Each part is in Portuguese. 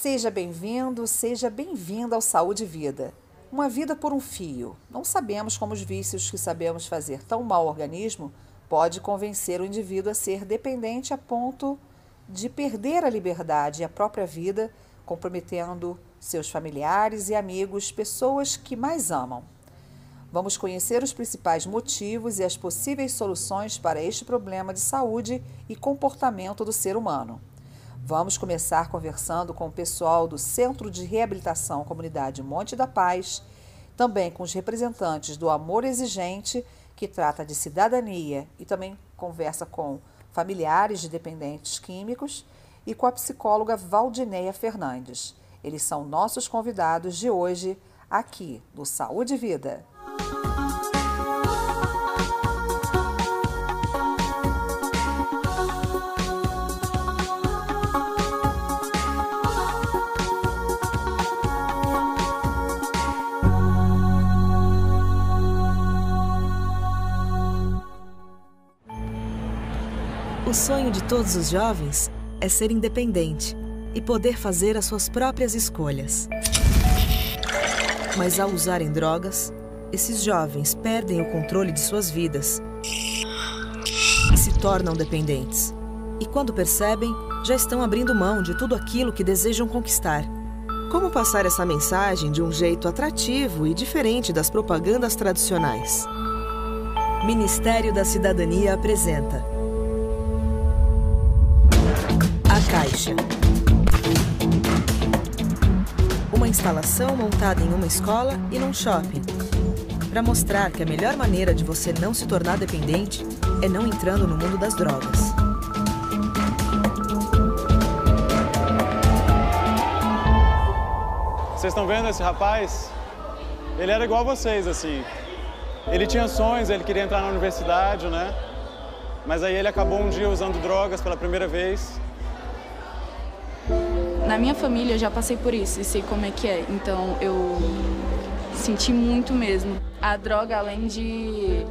Seja bem-vindo, seja bem-vinda ao Saúde e Vida. Uma vida por um fio. Não sabemos como os vícios que sabemos fazer tão mal ao organismo pode convencer o indivíduo a ser dependente a ponto de perder a liberdade e a própria vida, comprometendo seus familiares e amigos, pessoas que mais amam. Vamos conhecer os principais motivos e as possíveis soluções para este problema de saúde e comportamento do ser humano. Vamos começar conversando com o pessoal do Centro de Reabilitação Comunidade Monte da Paz, também com os representantes do Amor Exigente, que trata de cidadania e também conversa com familiares de dependentes químicos, e com a psicóloga Valdineia Fernandes. Eles são nossos convidados de hoje aqui no Saúde e Vida. Sonho de todos os jovens é ser independente e poder fazer as suas próprias escolhas. Mas ao usarem drogas, esses jovens perdem o controle de suas vidas e se tornam dependentes. E quando percebem, já estão abrindo mão de tudo aquilo que desejam conquistar. Como passar essa mensagem de um jeito atrativo e diferente das propagandas tradicionais? Ministério da Cidadania apresenta Caixa. Uma instalação montada em uma escola e num shopping. Para mostrar que a melhor maneira de você não se tornar dependente é não entrando no mundo das drogas. Vocês estão vendo esse rapaz? Ele era igual a vocês, assim. Ele tinha sonhos, ele queria entrar na universidade, né? Mas aí ele acabou um dia usando drogas pela primeira vez na minha família eu já passei por isso e sei como é que é, então eu senti muito mesmo. A droga, além de,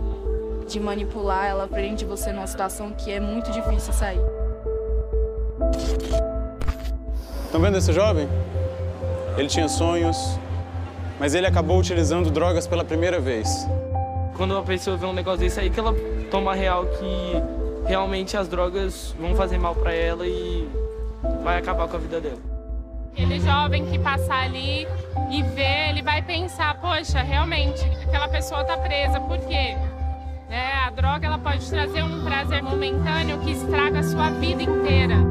de manipular, ela prende você numa situação que é muito difícil sair. Estão vendo esse jovem? Ele tinha sonhos, mas ele acabou utilizando drogas pela primeira vez. Quando uma pessoa vê um negócio desse aí, que ela toma real que realmente as drogas vão fazer mal para ela e vai acabar com a vida dela. Aquele jovem que passar ali e ver, ele vai pensar, poxa, realmente, aquela pessoa está presa, por quê? É, a droga ela pode trazer um prazer momentâneo que estraga a sua vida inteira.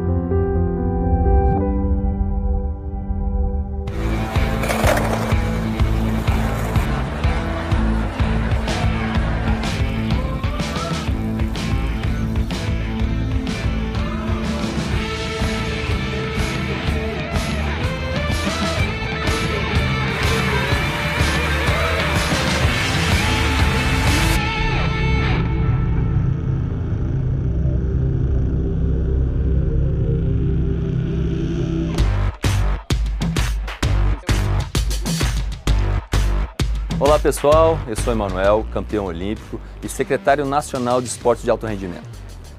Pessoal, eu sou Emanuel, campeão olímpico e secretário nacional de esportes de alto rendimento.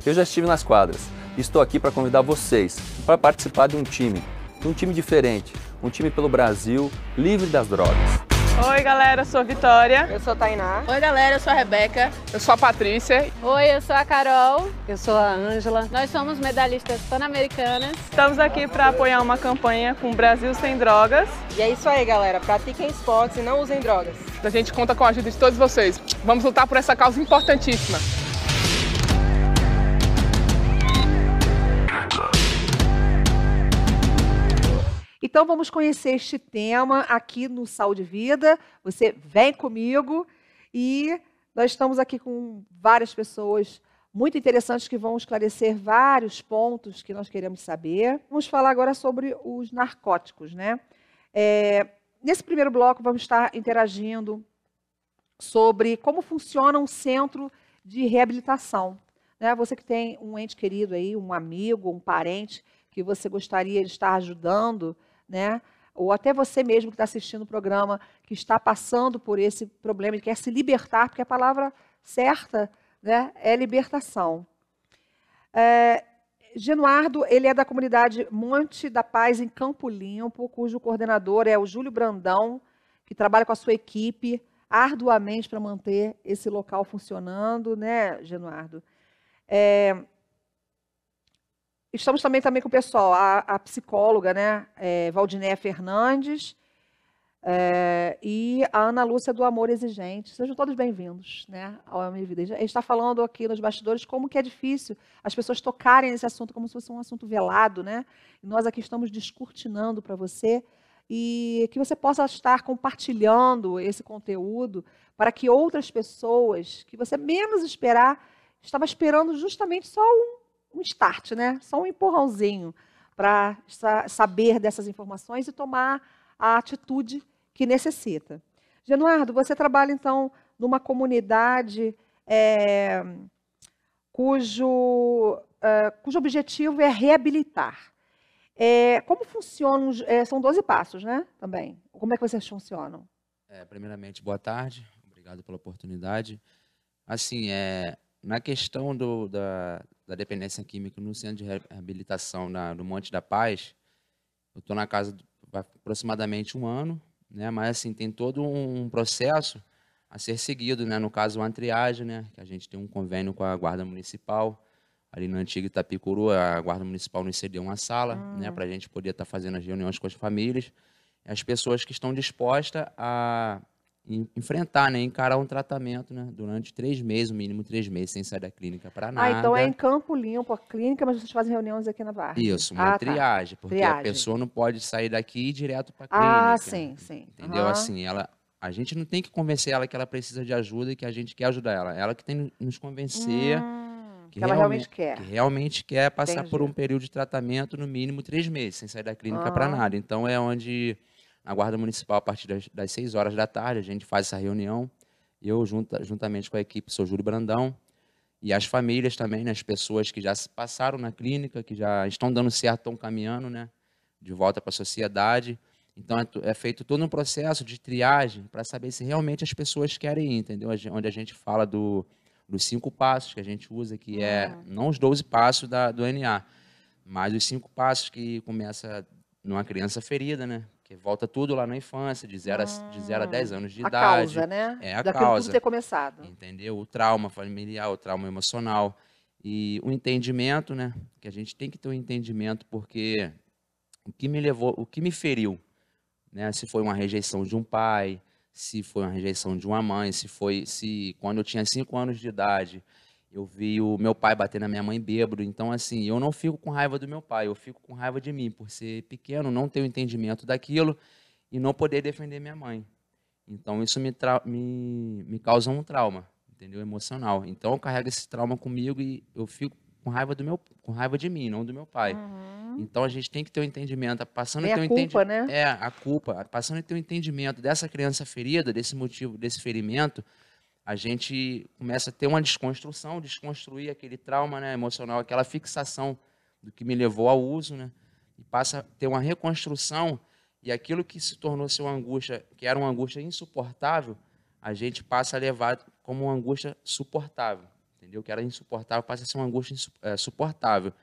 Eu já estive nas quadras e estou aqui para convidar vocês para participar de um time, um time diferente, um time pelo Brasil, livre das drogas. Oi galera, eu sou a Vitória. Eu sou a Tainá. Oi galera, eu sou a Rebeca. Eu sou a Patrícia. Oi, eu sou a Carol. Eu sou a Ângela. Nós somos medalhistas pan-americanas. Estamos aqui para apoiar uma campanha com o Brasil Sem Drogas. E é isso aí galera, pratiquem esportes e não usem drogas. A gente conta com a ajuda de todos vocês. Vamos lutar por essa causa importantíssima. Então vamos conhecer este tema aqui no Saúde Vida. Você vem comigo e nós estamos aqui com várias pessoas muito interessantes que vão esclarecer vários pontos que nós queremos saber. Vamos falar agora sobre os narcóticos, né? É, nesse primeiro bloco vamos estar interagindo sobre como funciona um centro de reabilitação. Né? Você que tem um ente querido aí, um amigo, um parente que você gostaria de estar ajudando, né? ou até você mesmo que está assistindo o programa, que está passando por esse problema e quer se libertar, porque a palavra certa né, é libertação. É, Genuardo, ele é da comunidade Monte da Paz, em Campo Limpo, cujo coordenador é o Júlio Brandão, que trabalha com a sua equipe arduamente para manter esse local funcionando, né, Genuardo? É, estamos também, também com o pessoal, a, a psicóloga, né, é, Valdiné Fernandes, é, e a Ana Lúcia do Amor Exigente. Sejam todos bem-vindos né, ao Minha Vida. A gente está falando aqui nos bastidores como que é difícil as pessoas tocarem nesse assunto como se fosse um assunto velado, né? E nós aqui estamos descortinando para você e que você possa estar compartilhando esse conteúdo para que outras pessoas que você menos esperar, estava esperando justamente só um, um start, né? Só um empurrãozinho para saber dessas informações e tomar a atitude que necessita. Genuardo, você trabalha então numa comunidade é, cujo, é, cujo objetivo é reabilitar. É, como funcionam? São 12 passos, né? Também. Como é que vocês funcionam? É, primeiramente, boa tarde. Obrigado pela oportunidade. Assim, é, na questão do, da, da dependência química no centro de reabilitação na, no Monte da Paz, eu estou na casa aproximadamente um ano né? Mas assim tem todo um processo a ser seguido, né? No caso uma triagem, né? Que a gente tem um convênio com a guarda municipal ali na antiga Itapicuru, a guarda municipal nos cedeu uma sala, hum. né? Para a gente poder estar tá fazendo as reuniões com as famílias, as pessoas que estão dispostas a enfrentar, né, encarar um tratamento, né, durante três meses, o mínimo três meses, sem sair da clínica para nada. Ah, então é em Campo Limpo a clínica, mas vocês fazem reuniões aqui na Barra. Isso, uma ah, tá. triagem, tá. porque triagem. a pessoa não pode sair daqui e ir direto para a clínica. Ah, sim, sim. Entendeu? Uhum. Assim, ela, a gente não tem que convencer ela que ela precisa de ajuda e que a gente quer ajudar ela. Ela que tem que nos convencer hum, que, que ela realmente, quer. Que realmente quer passar Entendi. por um período de tratamento no mínimo três meses, sem sair da clínica uhum. para nada. Então é onde na Guarda Municipal a partir das, das 6 horas da tarde. A gente faz essa reunião. Eu, junta, juntamente com a equipe, sou Júlio Brandão. E as famílias também, né, as pessoas que já passaram na clínica, que já estão dando certo, estão caminhando né, de volta para a sociedade. Então, é, é, feito todo um processo de triagem para saber se realmente as pessoas querem ir, entendeu? Onde a gente fala do, dos cinco passos que a gente usa, que é uhum. não os 12 passos da, do NA, mas os cinco passos que começa numa criança ferida, né? Que volta tudo lá na infância, de 0 hum, a, de zero a 10 anos de a idade. Causa, né? É a Daquilo causa. tudo ter começado. Entendeu? O trauma familiar, o trauma emocional. E o entendimento, né? Que a gente tem que ter um entendimento, porque o que me levou, o que me feriu, né? Se foi uma rejeição de um pai, se foi uma rejeição de uma mãe, se foi, se quando eu tinha 5 anos de idade, eu vi o meu pai bater na minha mãe bêbado. Então, assim, eu não fico com raiva do meu pai, eu fico com raiva de mim, por ser pequeno, não ter o entendimento daquilo e não poder defender minha mãe. Então, isso me, me, me causa um trauma, entendeu? Emocional. Então, eu carrego esse trauma comigo e eu fico com raiva do meu, com raiva de mim, não do meu pai. Uhum. Então, a gente tem que ter o um entendimento, passando é a culpa, né? É, a culpa, passando a ter o um entendimento dessa criança ferida, desse motivo, desse ferimento, a gente começa a ter uma desconstrução, desconstruir aquele trauma né, emocional, aquela fixação do que me levou ao uso, né, e passa a ter uma reconstrução e aquilo que se tornou ser uma angústia, que era uma angústia insuportável, a gente passa a levar como uma angústia suportável, entendeu? Que era insuportável passa a ser uma angústia é, suportável.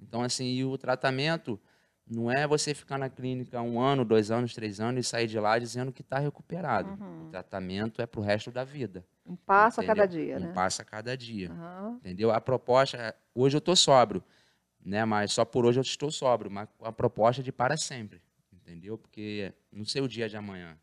Então assim, o tratamento não é você ficar na clínica um ano, dois anos, três anos e sair de lá dizendo que está recuperado. Uhum. O tratamento é para o resto da vida. Um passo entendeu? a cada dia, né? Um passo a cada dia. Uhum. Entendeu? A proposta, hoje eu estou sóbrio, né? Mas só por hoje eu estou sóbrio, mas a proposta é de para sempre, entendeu? Porque não sei o dia de amanhã.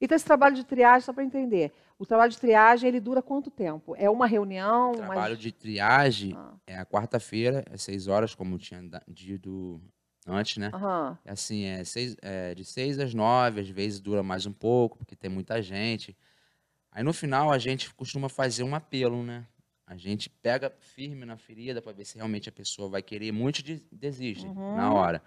Então esse trabalho de triagem, só para entender, o trabalho de triagem ele dura quanto tempo? É uma reunião? O trabalho de triagem ah. é a quarta-feira, às seis horas, como eu tinha dito antes, né? Uhum. Assim, é, seis, é de seis às nove, às vezes dura mais um pouco, porque tem muita gente. Aí no final a gente costuma fazer um apelo, né? A gente pega firme na ferida para ver se realmente a pessoa vai querer. Muitos desistem uhum. na hora.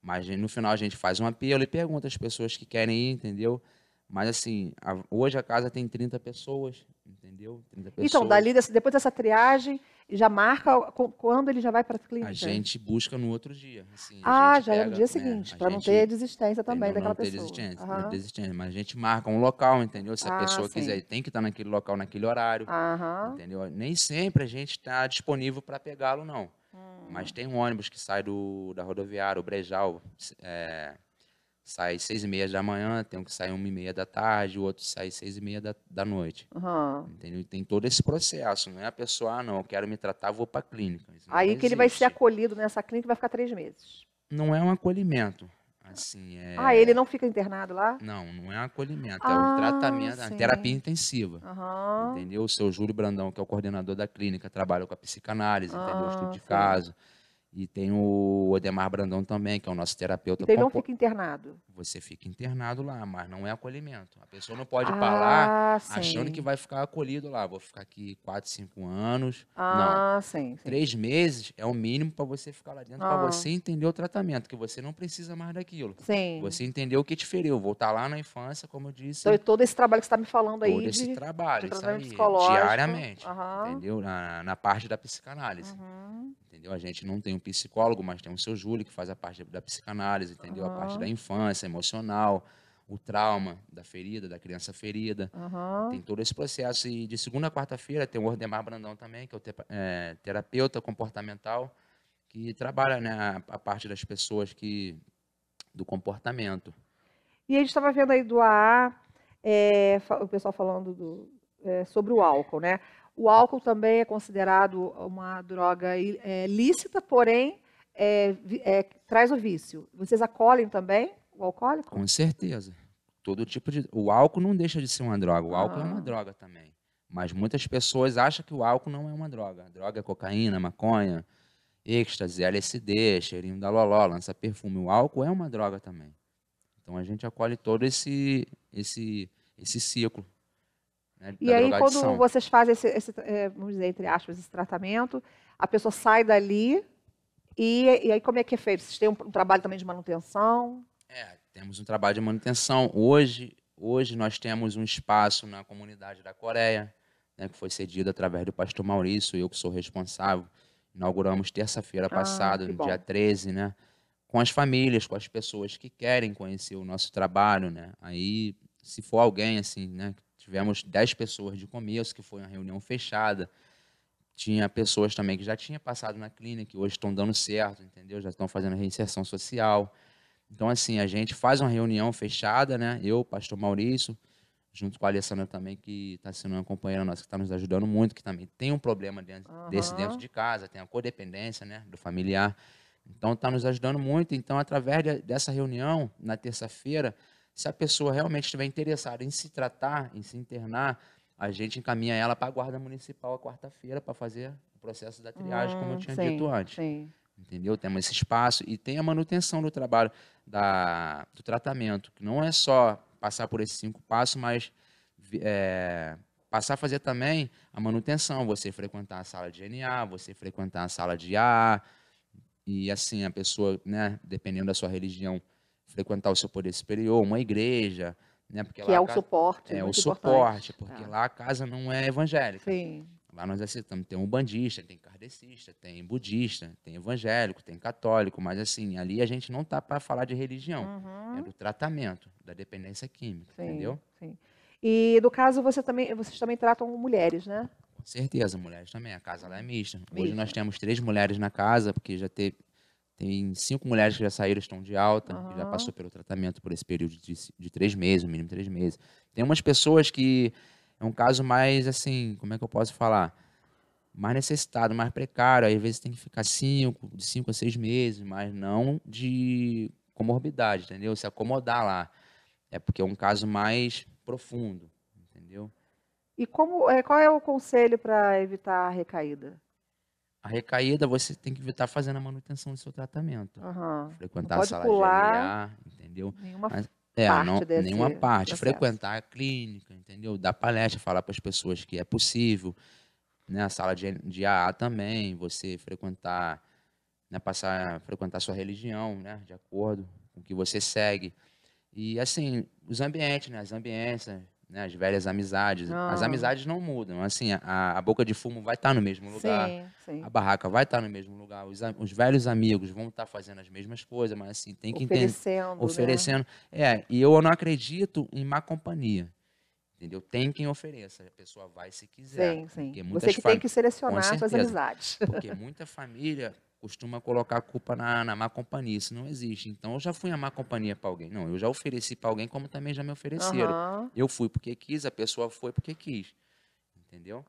Mas no final a gente faz um apelo e pergunta às pessoas que querem ir, entendeu? Mas assim, a, hoje a casa tem 30 pessoas, entendeu? 30 pessoas. Então, dali, depois dessa triagem, já marca quando ele já vai para a clínica? A gente busca no outro dia. Assim, ah, já pega, é no dia seguinte, né, para não ter desistência também daquela não pessoa. Ter desistência, uhum. desistência, mas a gente marca um local, entendeu? Se a ah, pessoa sim. quiser, tem que estar naquele local, naquele horário, uhum. entendeu? Nem sempre a gente está disponível para pegá-lo, não. Hum. Mas tem um ônibus que sai do, da rodoviária, o Brejal, é, sai seis e meia da manhã, tem um que sai uma e meia da tarde, o outro sai seis e meia da, da noite. Uhum. Entendeu? Tem todo esse processo, não é a pessoa, ah, não, eu quero me tratar, vou para a clínica. Aí que ele vai ser acolhido nessa clínica e vai ficar três meses. Não é um acolhimento. Assim, é... Ah, ele não fica internado lá? Não, não é um acolhimento, ah, é um tratamento, é sim. terapia intensiva. Uhum. Entendeu? O seu Júlio Brandão, que é o coordenador da clínica, trabalha com a psicanálise, Ah, entendeu? O estudo de sim. caso. E tem o Odemar Brandão também, que é o nosso terapeuta. Então ele não fica internado. Você fica internado lá, mas não é acolhimento. A pessoa não pode Ah, para lá sim. achando que vai ficar acolhido lá. Vou ficar aqui 4, 5 anos. Ah, não. sim. Três meses é o mínimo para você ficar lá dentro, Ah. para você entender o tratamento, que você não precisa mais daquilo. Sim. Você entendeu o que te feriu. Voltar lá na infância, como eu disse. Então, todo esse trabalho que você está me falando aí todo esse de, trabalho, de aí, diariamente, Aham. entendeu? Na, na parte da psicanálise. Uhum. Entendeu? A gente não tem um psicólogo, mas tem o seu Júlio, que faz a parte da psicanálise, entendeu? A parte da infância, emocional, o trauma da ferida, da criança ferida. Aham. Tem todo esse processo. E de segunda a quarta-feira tem o Ordemar Brandão também, que é o te- é, terapeuta comportamental, que trabalha né, a, a parte das pessoas que do comportamento. E a gente estava vendo aí do AA, é, o pessoal falando do, é, sobre o álcool, né? O álcool também é considerado uma droga é, lícita, porém é, é, traz o vício. Vocês acolhem também o alcoólico? Com certeza. Todo tipo de. O álcool não deixa de ser uma droga. O álcool é Ah. uma droga também. Mas muitas pessoas acham que o álcool não é uma droga. A droga é cocaína, maconha, êxtase, LSD, cheirinho da loló, lança perfume. O álcool é uma droga também. Então a gente acolhe todo esse esse esse ciclo. Né, E aí, quando vocês fazem esse, esse, é, vamos dizer, entre aspas, esse tratamento, a pessoa sai dali e, e aí como é que é feito? Vocês têm um, um trabalho também de manutenção? É, temos um trabalho de manutenção. Hoje, hoje nós temos um espaço na comunidade da Coreia, né, que foi cedido através do pastor Maurício, eu que sou responsável. Inauguramos terça-feira Ah, passada, que no bom. dia 13, né? Com as famílias, com as pessoas que querem conhecer o nosso trabalho, né? Aí, se for alguém, assim, né? Tivemos 10 pessoas de começo, que foi uma reunião fechada. Tinha pessoas também que já tinham passado na clínica, que hoje estão dando certo, entendeu? Já estão fazendo a reinserção social. Então, assim, a gente faz uma reunião fechada, né? Eu, pastor Maurício, junto com a Alessandra também, que está sendo uma companheira nossa, que está nos ajudando muito, que também tem um problema dentro, desse dentro de casa, tem a codependência, né? Do familiar. Então, está nos ajudando muito. Então, através de- dessa reunião, na terça-feira, se a pessoa realmente estiver interessada em se tratar, em se internar, a gente encaminha ela para a Guarda Municipal a quarta-feira para fazer o processo da triagem, como eu Hum, tinha sim, dito antes. sim. Entendeu? Temos esse espaço e tem a manutenção do trabalho, da, do tratamento, que não é só passar por esses cinco passos, mas é, passar a fazer também a manutenção, você frequentar a sala de NA, você frequentar a sala de AA, e assim, a pessoa, né, dependendo da sua religião, frequentar o seu poder superior, uma igreja, né, porque Que é o casa- suporte, É o suporte, importante. porque É. lá a casa não é evangélica. Sim. Lá nós aceitamos, tem um bandista, tem kardecista, tem budista, tem evangélico, tem católico, mas assim, ali a gente não tá para falar de religião, Uhum. é do tratamento, da dependência química, Sim, entendeu? sim. E no caso, você também, vocês também tratam mulheres, né? Com certeza, mulheres também, a casa lá é mista. Hoje Mista. nós temos três mulheres na casa, porque já teve, tem cinco mulheres que já saíram, estão de alta, que já passou pelo tratamento por esse período de, de três meses, no mínimo três meses. Tem umas pessoas que é um caso mais, assim, como é que eu posso falar? mais necessitado, mais precário, aí às vezes tem que ficar cinco, de cinco a seis meses, mas não de comorbidade, entendeu? Se acomodar lá. É porque é um caso mais profundo, entendeu? E como, é, qual é o conselho para evitar a recaída? A recaída você tem que estar fazendo a manutenção do seu tratamento. Aham. Frequentar a sala pular de LA, entendeu? nenhuma Mas, é, parte não, nenhuma parte. processo. Frequentar a clínica, entendeu? Dar palestra, falar para as pessoas que é possível. Né? A sala de, de AA também, você frequentar, né? passar a frequentar sua religião, né? De acordo com o que você segue. E assim, os ambientes, né? As ambiências, né? As velhas amizades. As Ah. amizades não mudam. Assim, a, a boca de fumo vai estar no mesmo lugar. Sim, sim. A barraca vai estar no mesmo lugar. Os, os velhos amigos vão estar fazendo as mesmas coisas, mas assim, tem que entender. Oferecendo, né? Oferecendo. É, e eu não acredito em má companhia. Entendeu? Tem quem ofereça, a pessoa vai se quiser. Sim, sim. Você que tem que selecionar suas amizades. Porque muita família costuma colocar a culpa na, na má companhia. Isso não existe. Então, eu já fui a má companhia para alguém. Não, eu já ofereci para alguém como também já me ofereceram. Uhum. Eu fui porque quis, a pessoa foi porque quis. Entendeu?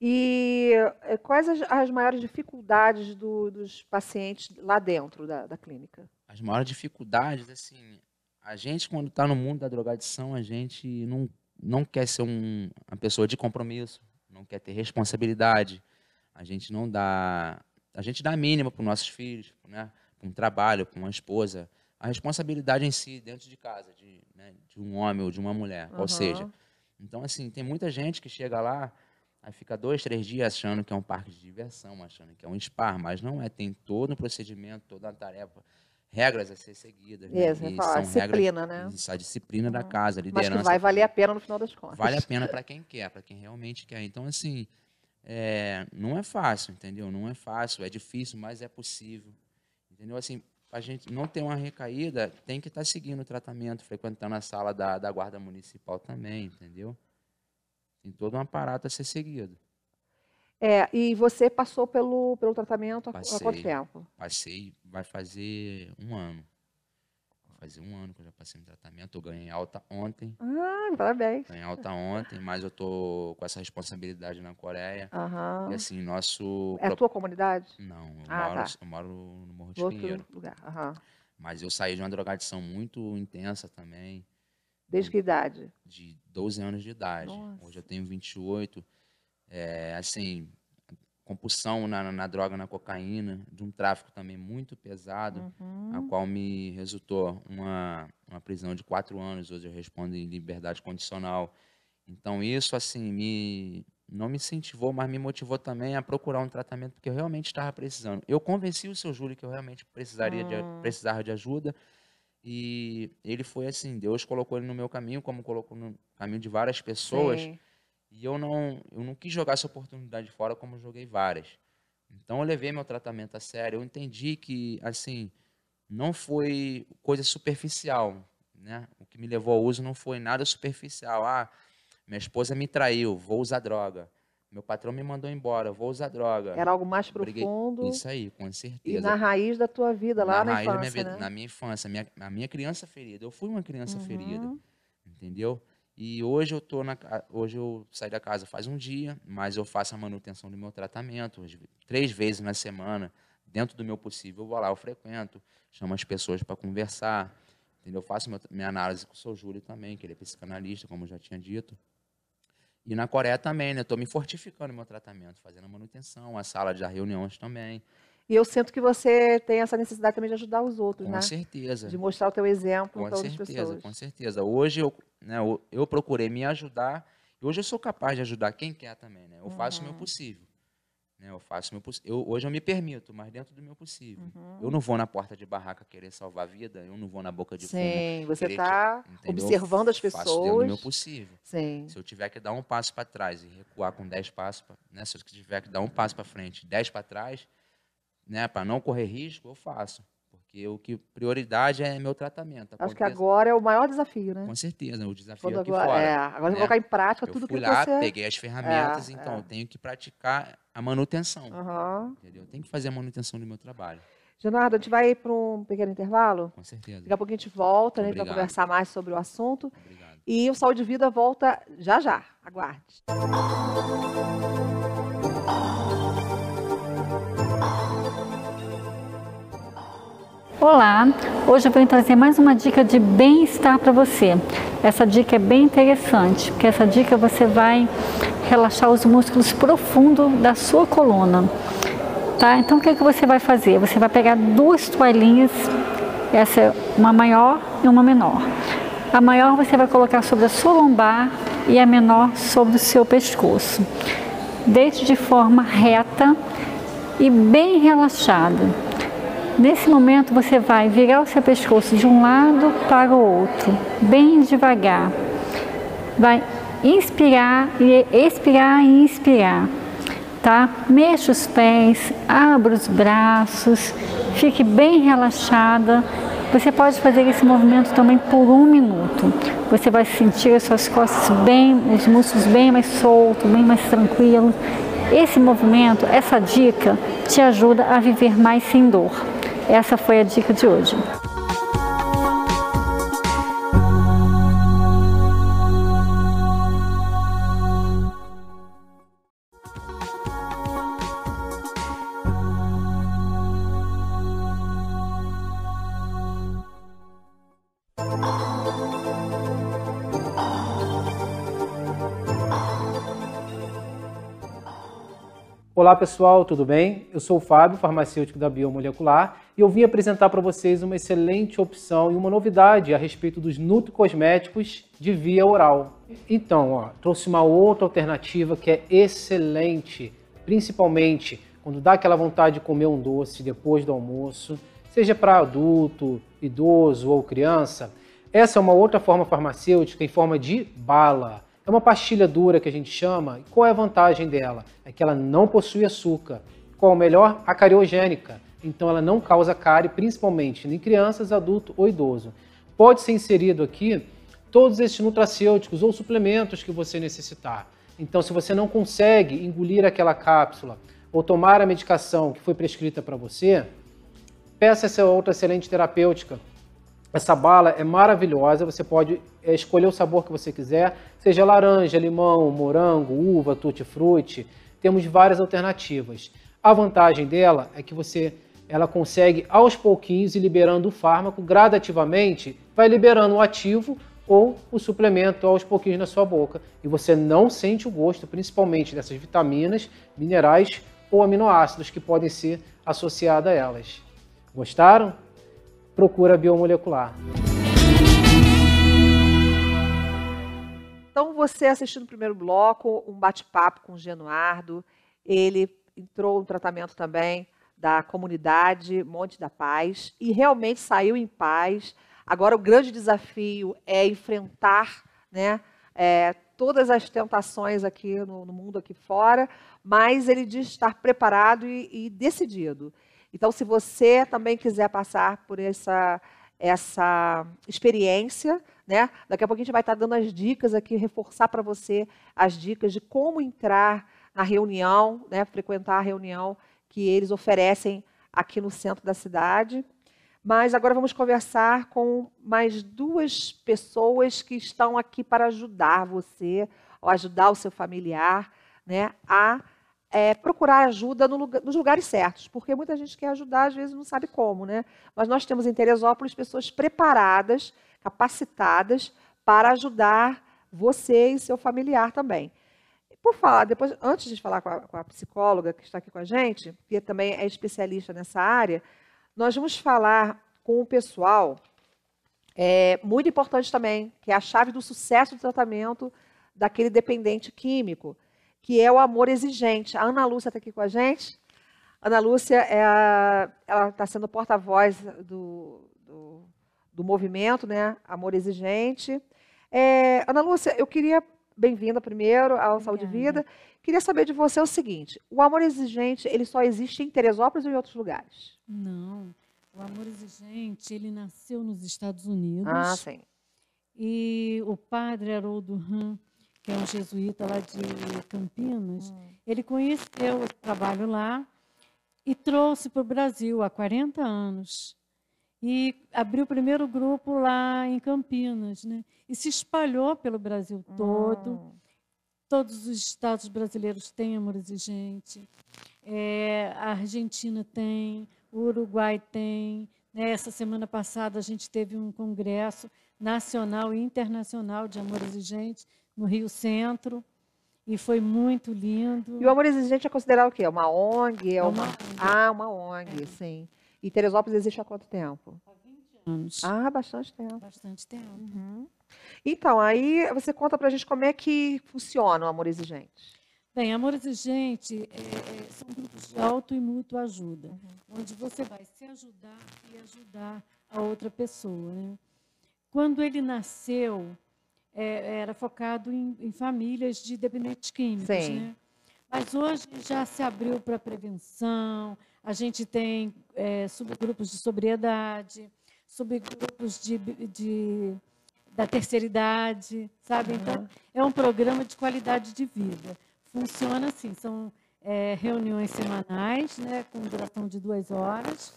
E eh, quais as, as maiores dificuldades do, dos pacientes lá dentro da, da clínica? As maiores dificuldades, assim, a gente, quando está no mundo da drogadição, a gente não não quer ser um, uma pessoa de compromisso, não quer ter responsabilidade. A gente não dá, a gente dá a mínima para os nossos filhos, né? para um trabalho, para uma esposa. A responsabilidade em si, dentro de casa, de, né? de um homem ou de uma mulher, uhum. ou seja. Então, assim, tem muita gente que chega lá, aí fica dois, três dias achando que é um parque de diversão, achando que é um spa, mas não é. Tem todo um procedimento, toda a tarefa regras a ser seguidas. Né? Isso, são disciplina, regras, né? Isso, a disciplina uhum. da casa, a liderança. Mas que vai valer a pena no final das contas. Vale a pena para quem quer, para quem realmente quer. Então, assim, é, não é fácil, entendeu? Não é fácil, é difícil, mas é possível. Entendeu? Assim, a gente não ter uma recaída, tem que estar tá seguindo o tratamento, frequentando a sala da, da guarda municipal também, entendeu? Tem todo um aparato a ser seguido. É, e você passou pelo, pelo tratamento passei, há quanto tempo? Passei, vai fazer um ano. Fazer um ano que eu já passei no tratamento. Eu ganhei alta ontem. Ah, parabéns. Ganhei alta ontem, mas eu tô com essa responsabilidade na Coreia. Uhum. E assim, nosso. É a tua comunidade? Não, eu, ah, moro, tá. eu moro no Morro de Outro Pinheiro. lugar. Uhum. Mas eu saí de uma drogadição muito intensa também. Desde que idade? De 12 anos de idade. Nossa. Hoje eu tenho 28 é, assim, compulsão na, na, droga, na cocaína, de um tráfico também muito pesado, uhum. a qual me resultou uma, uma prisão de quatro anos, hoje eu respondo em liberdade condicional. Então isso, assim, me não me incentivou, mas me motivou também a procurar um tratamento porque eu realmente estava precisando. Eu convenci o seu Júlio que eu realmente precisaria de, ah. precisava de ajuda e ele foi assim, Deus colocou ele no meu caminho, como colocou no caminho de várias pessoas. Sim e eu não, eu não quis jogar essa oportunidade fora como eu joguei várias. Então eu levei meu tratamento a sério. Eu entendi que, assim, não foi coisa superficial. Né? O que me levou ao uso não foi nada superficial. Ah, minha esposa me traiu, vou usar droga. Meu patrão me mandou embora, vou usar droga. Era algo mais profundo. Isso aí, com certeza. E na raiz da tua vida, lá na, na infância, minha vida, né? Na minha infância, minha, a minha criança ferida. Eu fui uma criança uhum. ferida, entendeu? E hoje eu tô na, hoje eu saí da casa faz um dia, mas eu faço a manutenção do meu tratamento três vezes na semana, dentro do meu possível. Eu vou lá, eu frequento, chamo as pessoas para conversar, entendeu? Eu faço meu, minha análise com o seu Júlio também, que ele é psicanalista, como eu já tinha dito. E na Coreia também, né? Estou me fortificando no meu tratamento, fazendo a manutenção, a sala de reuniões também. E eu sinto que você tem essa necessidade também de ajudar os outros, com né? Com certeza. De mostrar o teu exemplo para outras pessoas. Com certeza. Hoje eu, né, eu, eu, procurei me ajudar e hoje eu sou capaz de ajudar quem quer também, né? Eu uhum. faço o meu possível. Né? Eu faço meu eu, hoje eu me permito, mas dentro do meu possível. Uhum. Eu não vou na porta de barraca querer salvar a vida, eu não vou na boca de fumo. Sim, você está observando as pessoas. Faço dentro do meu possível. Sim. Se eu tiver que dar um passo para trás e recuar com dez passos, pra, né? se eu tiver que dar um passo para frente, dez para trás, né, para não correr risco, eu faço. Porque o que prioridade é meu tratamento. Acho que agora é o maior desafio, né? Com certeza, o desafio Quando aqui agora, fora. É, agora né? colocar em prática eu tudo fui que lá, você... peguei as ferramentas, é, então é. eu tenho que praticar a manutenção. Uhum. Entendeu? Eu tenho que fazer a manutenção do meu trabalho. Leonardo, a gente vai para um pequeno intervalo? Com certeza. Daqui a pouco a gente volta né, para conversar mais sobre o assunto. Obrigado. E o Saúde e Vida volta já já. Aguarde. Olá, hoje eu vou trazer mais uma dica de bem-estar para você. Essa dica é bem interessante, porque essa dica você vai relaxar os músculos profundos da sua coluna. Tá? Então o que, é que você vai fazer? Você vai pegar duas toalhinhas, essa é uma maior e uma menor. A maior você vai colocar sobre a sua lombar e a menor sobre o seu pescoço. Deite de forma reta e bem relaxada Nesse momento você vai virar o seu pescoço de um lado para o outro, bem devagar. Vai inspirar e expirar e inspirar, tá? Mexa os pés, abra os braços, fique bem relaxada Você pode fazer esse movimento também por um minuto. Você vai sentir as suas costas bem, os músculos bem mais soltos, bem mais tranquilos. Esse movimento, essa dica, te ajuda a viver mais sem dor. Essa foi a dica de hoje. Olá pessoal, tudo bem? Eu sou o Fábio, farmacêutico da Biomolecular, e eu vim apresentar para vocês uma excelente opção e uma novidade a respeito dos nutricosméticos de via oral. Então, ó, trouxe uma outra alternativa que é excelente, principalmente quando dá aquela vontade de comer um doce depois do almoço, seja para adulto, idoso ou criança. Essa é uma outra forma farmacêutica em forma de bala. É uma pastilha dura que a gente chama. E qual é a vantagem dela? É que ela não possui açúcar. Qual é o melhor? A cariogênica. Então ela não causa cárie, principalmente em crianças, adulto ou idoso. Pode ser inserido aqui todos esses nutracêuticos ou suplementos que você necessitar. Então, se você não consegue engolir aquela cápsula ou tomar a medicação que foi prescrita para você, peça essa outra excelente terapêutica essa bala é maravilhosa, você pode é, escolher o sabor que você quiser, seja laranja, limão, morango, uva, tutti-frutti. Temos várias alternativas. A vantagem dela é que você ela consegue aos pouquinhos ir liberando o fármaco gradativamente, vai liberando o ativo ou o suplemento aos pouquinhos na sua boca e você não sente o gosto, principalmente dessas vitaminas, minerais ou aminoácidos que podem ser associados a elas. Gostaram? Procura biomolecular. Então, você assistiu no primeiro bloco um bate-papo com o Genuardo. Ele entrou no tratamento também da comunidade Monte da Paz e realmente saiu em paz. Agora, o grande desafio é enfrentar né, é, todas as tentações aqui no, no, mundo aqui fora, mas ele diz estar preparado e, e decidido. Então, se você também quiser passar por essa, essa experiência, né? Daqui a pouco a gente vai estar dando as dicas aqui, reforçar para você as dicas de como entrar na reunião, né? frequentar a reunião que eles oferecem aqui no centro da cidade. Mas agora vamos conversar com mais duas pessoas que estão aqui para ajudar você, ou ajudar o seu familiar, né, a é, procurar ajuda no lugar, nos lugares certos, porque muita gente quer ajudar, às vezes não sabe como, né? Mas nós temos em Teresópolis pessoas preparadas, capacitadas para ajudar você e seu familiar também. Por falar, depois, antes de falar com a, com a psicóloga que está aqui com a gente, que também é especialista nessa área, nós vamos falar com o pessoal, é, muito importante também, que é a chave do sucesso do tratamento daquele dependente químico que é o amor exigente. A Ana Lúcia está aqui com a gente. Ana Lúcia é a, ela está sendo porta-voz do, do, do, movimento, né? Amor exigente. É, Ana Lúcia, eu queria bem-vinda primeiro ao Obrigada. Saúde e Vida. Queria saber de você o seguinte: o amor exigente ele só existe em Teresópolis ou em outros lugares? Não. O amor exigente ele nasceu nos Estados Unidos. Ah, sim. E o padre Haroldo Ram que é um jesuíta lá de Campinas, hum. ele conheceu o trabalho lá e trouxe para o Brasil há 40 anos. E abriu o primeiro grupo lá em Campinas, né? E se espalhou pelo Brasil todo. Hum. Todos os estados brasileiros têm amor exigente. É, a Argentina tem, o Uruguai tem. Né? Essa semana passada a gente teve um congresso nacional e internacional de amor exigente no Rio Centro. E foi muito lindo. E o Amor Exigente é considerado o quê? Uma ONG? É uma... uma... Ah, uma ONG, é. sim. E Teresópolis existe há quanto tempo? Há 20 anos. Ah, bastante tempo. Bastante tempo. Uhum. Então, aí você conta pra gente como é que funciona o Amor Exigente. Bem, Amor Exigente é, é, são grupos de auto e mútua ajuda, uhum. onde você vai se ajudar e ajudar a outra pessoa. Né? Quando ele nasceu, é, era focado em, em, famílias de dependentes químicos. Sim. Né? Mas hoje já se abriu para prevenção, a gente tem é, subgrupos de sobriedade, subgrupos de, de, da terceira idade, sabe? Então, é um programa de qualidade de vida. Funciona assim, são é, reuniões semanais, né, com duração de duas horas,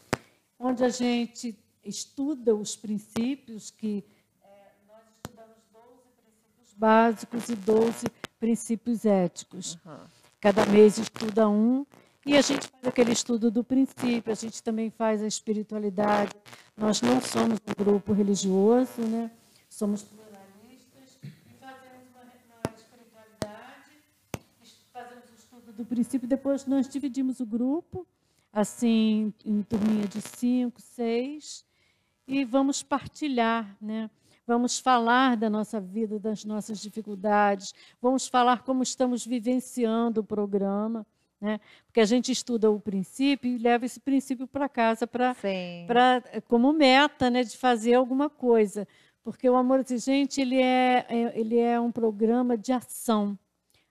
onde a gente estuda os princípios que é, nós estudamos 12 princípios básicos e 12 princípios éticos. Uhum. Cada mês estuda um e a gente faz aquele estudo do princípio, a gente também faz a espiritualidade. Nós não somos um grupo religioso, né? somos pluralistas e fazemos uma, uma espiritualidade, fazemos o estudo do princípio, depois nós dividimos o grupo, assim, em turminha de cinco, seis, e vamos partilhar, né? Vamos falar da nossa vida, das nossas dificuldades, vamos falar como estamos vivenciando o programa né? Porque a gente estuda o princípio e leva esse princípio para casa para como meta né, de fazer alguma coisa. Porque o Amor Exigente ele é, é, ele é um programa de ação.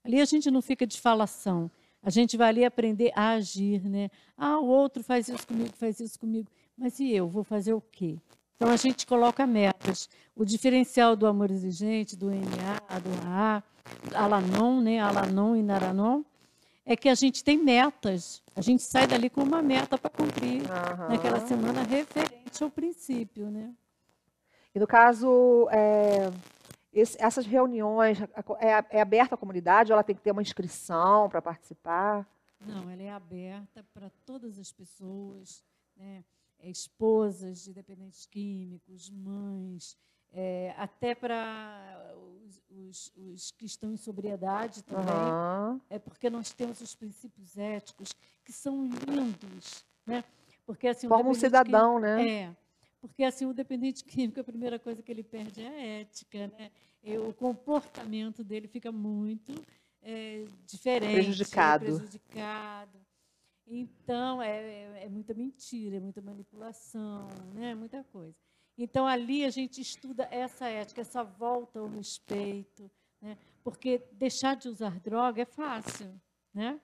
Ali a gente não fica de falação. A gente vai ali aprender a agir. Né? Ah, o outro faz isso comigo, faz isso comigo. Mas e eu? Vou fazer o quê? Então a gente coloca metas. O diferencial do amor exigente, do NA, do AA, Alanon, né? Alanon e Naranon, é que a gente tem metas. A gente sai dali com uma meta para cumprir uhum. naquela semana referente ao princípio, né? E no caso, é, esse, essas reuniões, é, é aberta à comunidade ou ela tem que ter uma inscrição para participar? Não, ela é aberta para todas as pessoas, né? É, esposas de dependentes químicos, mães, é, até para os, os, os, que estão em sobriedade também, uhum. é porque nós temos os princípios éticos que são lindos, né? Porque assim, Como um cidadão, químico, né? É, porque assim o dependente químico a primeira coisa que ele perde é a ética, né? E o comportamento dele fica muito é, diferente, prejudicado. prejudicado. Então é, é, é muita mentira, é muita manipulação, né? Muita coisa. Então, ali a gente estuda essa ética, essa volta ao respeito, né? porque deixar de usar droga é fácil. Né?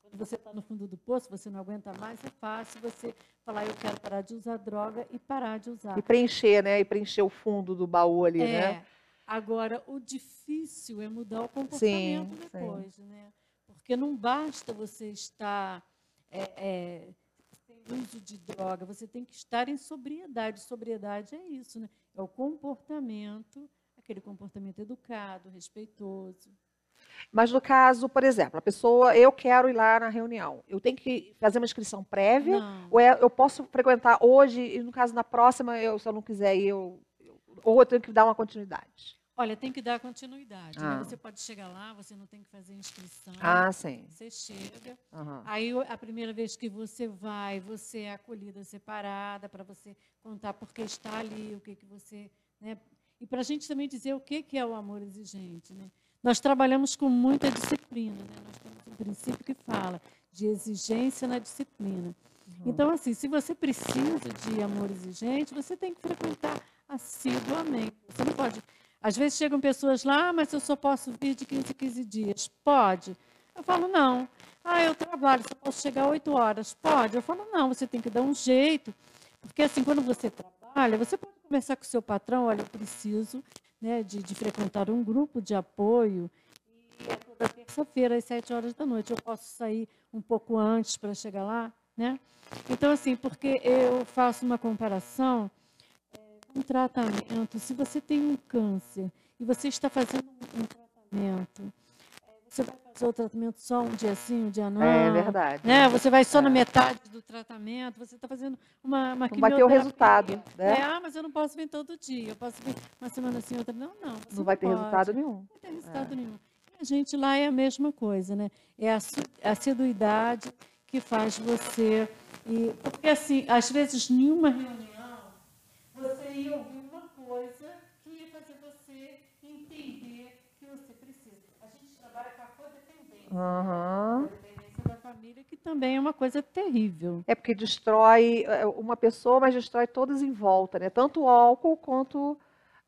Quando você está no fundo do poço, você não aguenta mais, é fácil você falar, eu quero parar de usar droga e parar de usar. E preencher, né? E preencher o fundo do baú ali, é. né? Agora, o difícil é mudar o comportamento sim, depois, sim. né? Porque não basta você estar... É, é, uso de droga, você tem que estar em sobriedade. Sobriedade é isso, né? É o comportamento, aquele comportamento educado, respeitoso. Mas no caso, por exemplo, a pessoa, eu quero ir lá na reunião, eu tenho que fazer uma inscrição prévia? Não. Ou é, eu posso frequentar hoje e, no caso, na próxima, eu, se eu não quiser ir, eu, eu, ou eu tenho que dar uma continuidade? Olha, tem que dar continuidade. Né? Ah. Né? Você pode chegar lá, você não tem que fazer inscrição. Ah, sim. Você chega. Uhum. Aí, a primeira vez que você vai, você é acolhida separada para você contar por que está ali, o que, que você. Né? E para a gente também dizer o que, que é o amor exigente. Né? Nós trabalhamos com muita disciplina. Né? Nós temos um princípio que fala de exigência na disciplina. Uhum. Então, assim, se você precisa de amor exigente, você tem que frequentar assiduamente. Você não pode às vezes chegam pessoas lá, ah, mas eu só posso vir de 15 em 15 dias. Pode? Eu falo, não. Ah, eu trabalho, só posso chegar 8 horas. Pode? Eu falo, não, você tem que dar um jeito. Porque assim, quando você trabalha, você pode conversar com o seu patrão, olha, eu preciso né, de, de frequentar um grupo de apoio. E é toda terça-feira, às 7 horas da noite. Eu posso sair um pouco antes para chegar lá, né? Então, assim, porque eu faço uma comparação um tratamento, se você tem um câncer e você está fazendo um tratamento, é, você vai fazer o tratamento só um dia sim, um dia não. É verdade. Né? Você vai só é. na metade do tratamento, você está fazendo uma, uma Não vai ter o resultado. Né? É, ah, mas eu não posso vir todo dia, eu posso vir uma semana assim, outra. Não, não. Não vai ter pode. resultado nenhum. Não vai ter resultado é. nenhum. A gente lá é a mesma coisa, né? É a, a assiduidade que faz você. E, porque assim, às vezes, nenhuma reunião você ia ouvir uma coisa que ia fazer você entender que você precisa. A gente trabalha com a codependência. Uhum. A dependência da família, que também é uma coisa terrível. É porque destrói é, uma pessoa, mas destrói todas em volta, né? Tanto o álcool quanto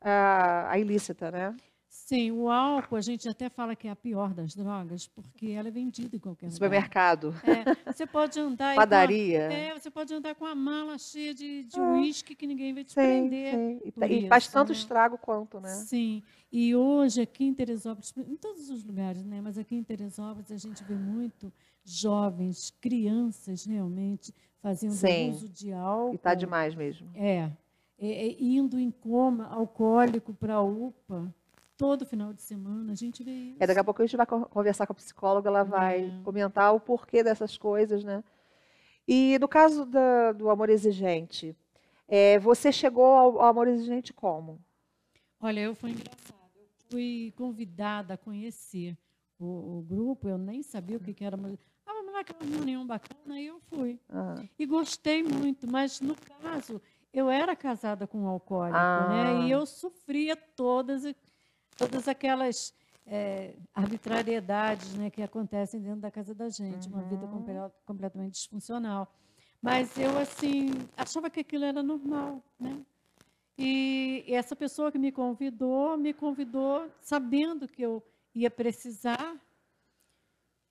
a, a ilícita, né? Sim, o álcool a gente até fala que é a pior das drogas, porque ela é vendida em qualquer lugar. Supermercado. É, você pode andar... Padaria. A, é, você pode andar com a mala cheia de, de uísque que ninguém vai te sim, prender. Sim. E, isso, faz tanto né? estrago quanto, né? Sim. E hoje aqui em Teresópolis, em todos os lugares, né? Mas aqui em Teresópolis a gente vê muito jovens, crianças realmente fazendo Sim. uso de álcool. E tá demais mesmo. É, é, é, indo em coma alcoólico para a UPA todo final de semana, a gente vê isso. É, daqui a pouco a gente vai co- conversar com a psicóloga, ela vai É. comentar o porquê dessas coisas, né? E no caso da- do amor exigente, é, você chegou ao, ao amor exigente como? Olha, eu fui engraçado. Eu fui convidada a conhecer o, o grupo, eu nem sabia o que, que era. Mas, ah, mas não é aquela reunião bacana, aí eu fui. Ah. E gostei muito, mas no caso, eu era casada com um alcoólico, Ah. né? E eu sofria todas, todas aquelas eh, arbitrariedades né, que acontecem dentro da casa da gente, uma vida comple- completamente disfuncional. Mas eu, assim, achava que aquilo era normal, né? E essa pessoa que me convidou, me convidou sabendo que eu ia precisar.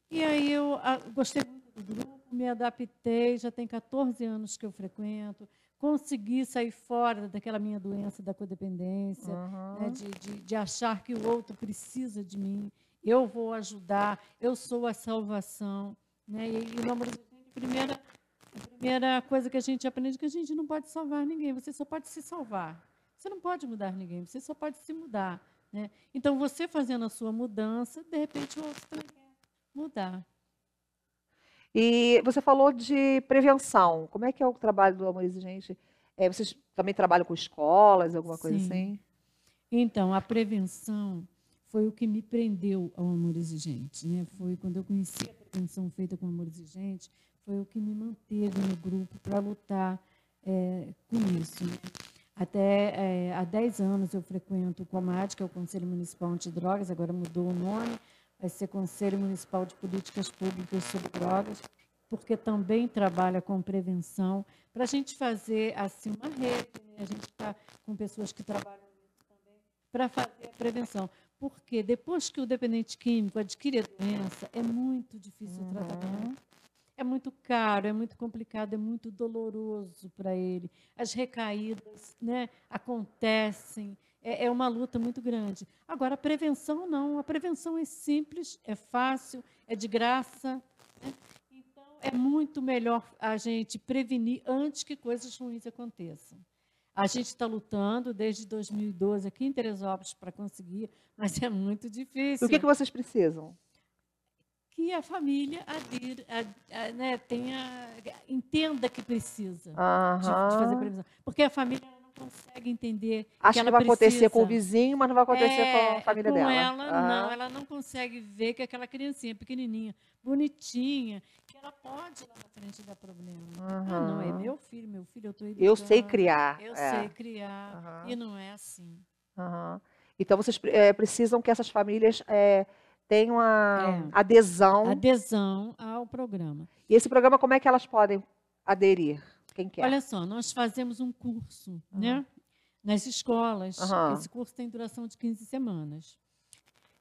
E aí eu gostei muito do grupo, me adaptei, já tem 14 anos que eu frequento, consegui sair fora daquela minha doença da codependência, né, de, de, de achar que o outro precisa de mim, eu vou ajudar, eu sou a salvação. Né? E, e no amor a primeira, a primeira coisa que a gente aprende é que a gente não pode salvar ninguém, você só pode se salvar. Você não pode mudar ninguém, você só pode se mudar. Né? Então, você fazendo a sua mudança, de repente o outro também quer mudar. E você falou de prevenção. Como é que é o trabalho do amor exigente? É, vocês também trabalham com escolas, alguma coisa Sim. assim? Então, a prevenção foi o que me prendeu ao amor exigente. Né? Foi quando eu conheci a prevenção feita com amor exigente, foi o que me manteve no grupo para lutar eh, com isso. né? Até eh, há 10 anos eu frequento o COMAD, que é o Conselho Municipal Antidrogas, agora mudou o nome, vai ser Conselho Municipal de Políticas Públicas sobre Drogas, porque também trabalha com prevenção, para a gente fazer assim uma rede, né? a gente está com pessoas que trabalham para fazer a prevenção. Porque depois que o dependente químico adquire a doença, é muito difícil o tratamento. É muito caro, é muito complicado, é muito doloroso para ele. As recaídas né, acontecem, é, é uma luta muito grande. Agora, a prevenção não. A prevenção é simples, é fácil, é de graça. né? Então, é muito melhor a gente prevenir antes que coisas ruins aconteçam. A gente está lutando desde 2012 aqui em Teresópolis para conseguir, mas é muito difícil. o que, que vocês precisam? Que a família a- a- né, tenha, entenda que precisa de, de Aham. fazer previsão. Porque a família consegue entender Acha que que ela vai acontecer com o precisa. vizinho, mas não vai acontecer com É, a família com dela. ela, não. Aham. Ela não consegue ver que aquela criancinha pequenininha, bonitinha, que ela pode lá na frente dar problema. Ah, não, é meu filho, meu filho, eu estou Eu sei criar, Eu é. sei criar. Aham. E não é assim. Então, vocês eh, precisam que essas famílias eh, tenham a É. adesão. Adesão ao programa. E esse programa, como é que elas podem aderir? Quem quer? Olha só, nós fazemos um curso, né? Nas escolas. Aham. Esse curso tem duração de 15 semanas.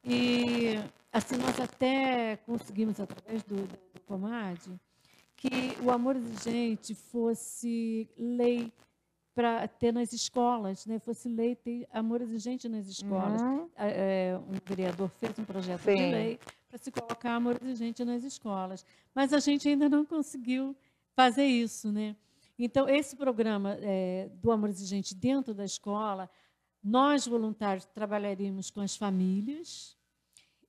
E assim nós até conseguimos através do, do, do Comad que o amor exigente fosse lei para ter nas escolas, né? Fosse lei ter amor exigente nas escolas. Uhum. É, um vereador fez um projeto de Sim. lei para se colocar amor exigente nas escolas, mas a gente ainda não conseguiu fazer isso, né? Então esse programa é, do amor exigente dentro da escola, nós voluntários trabalharíamos com as famílias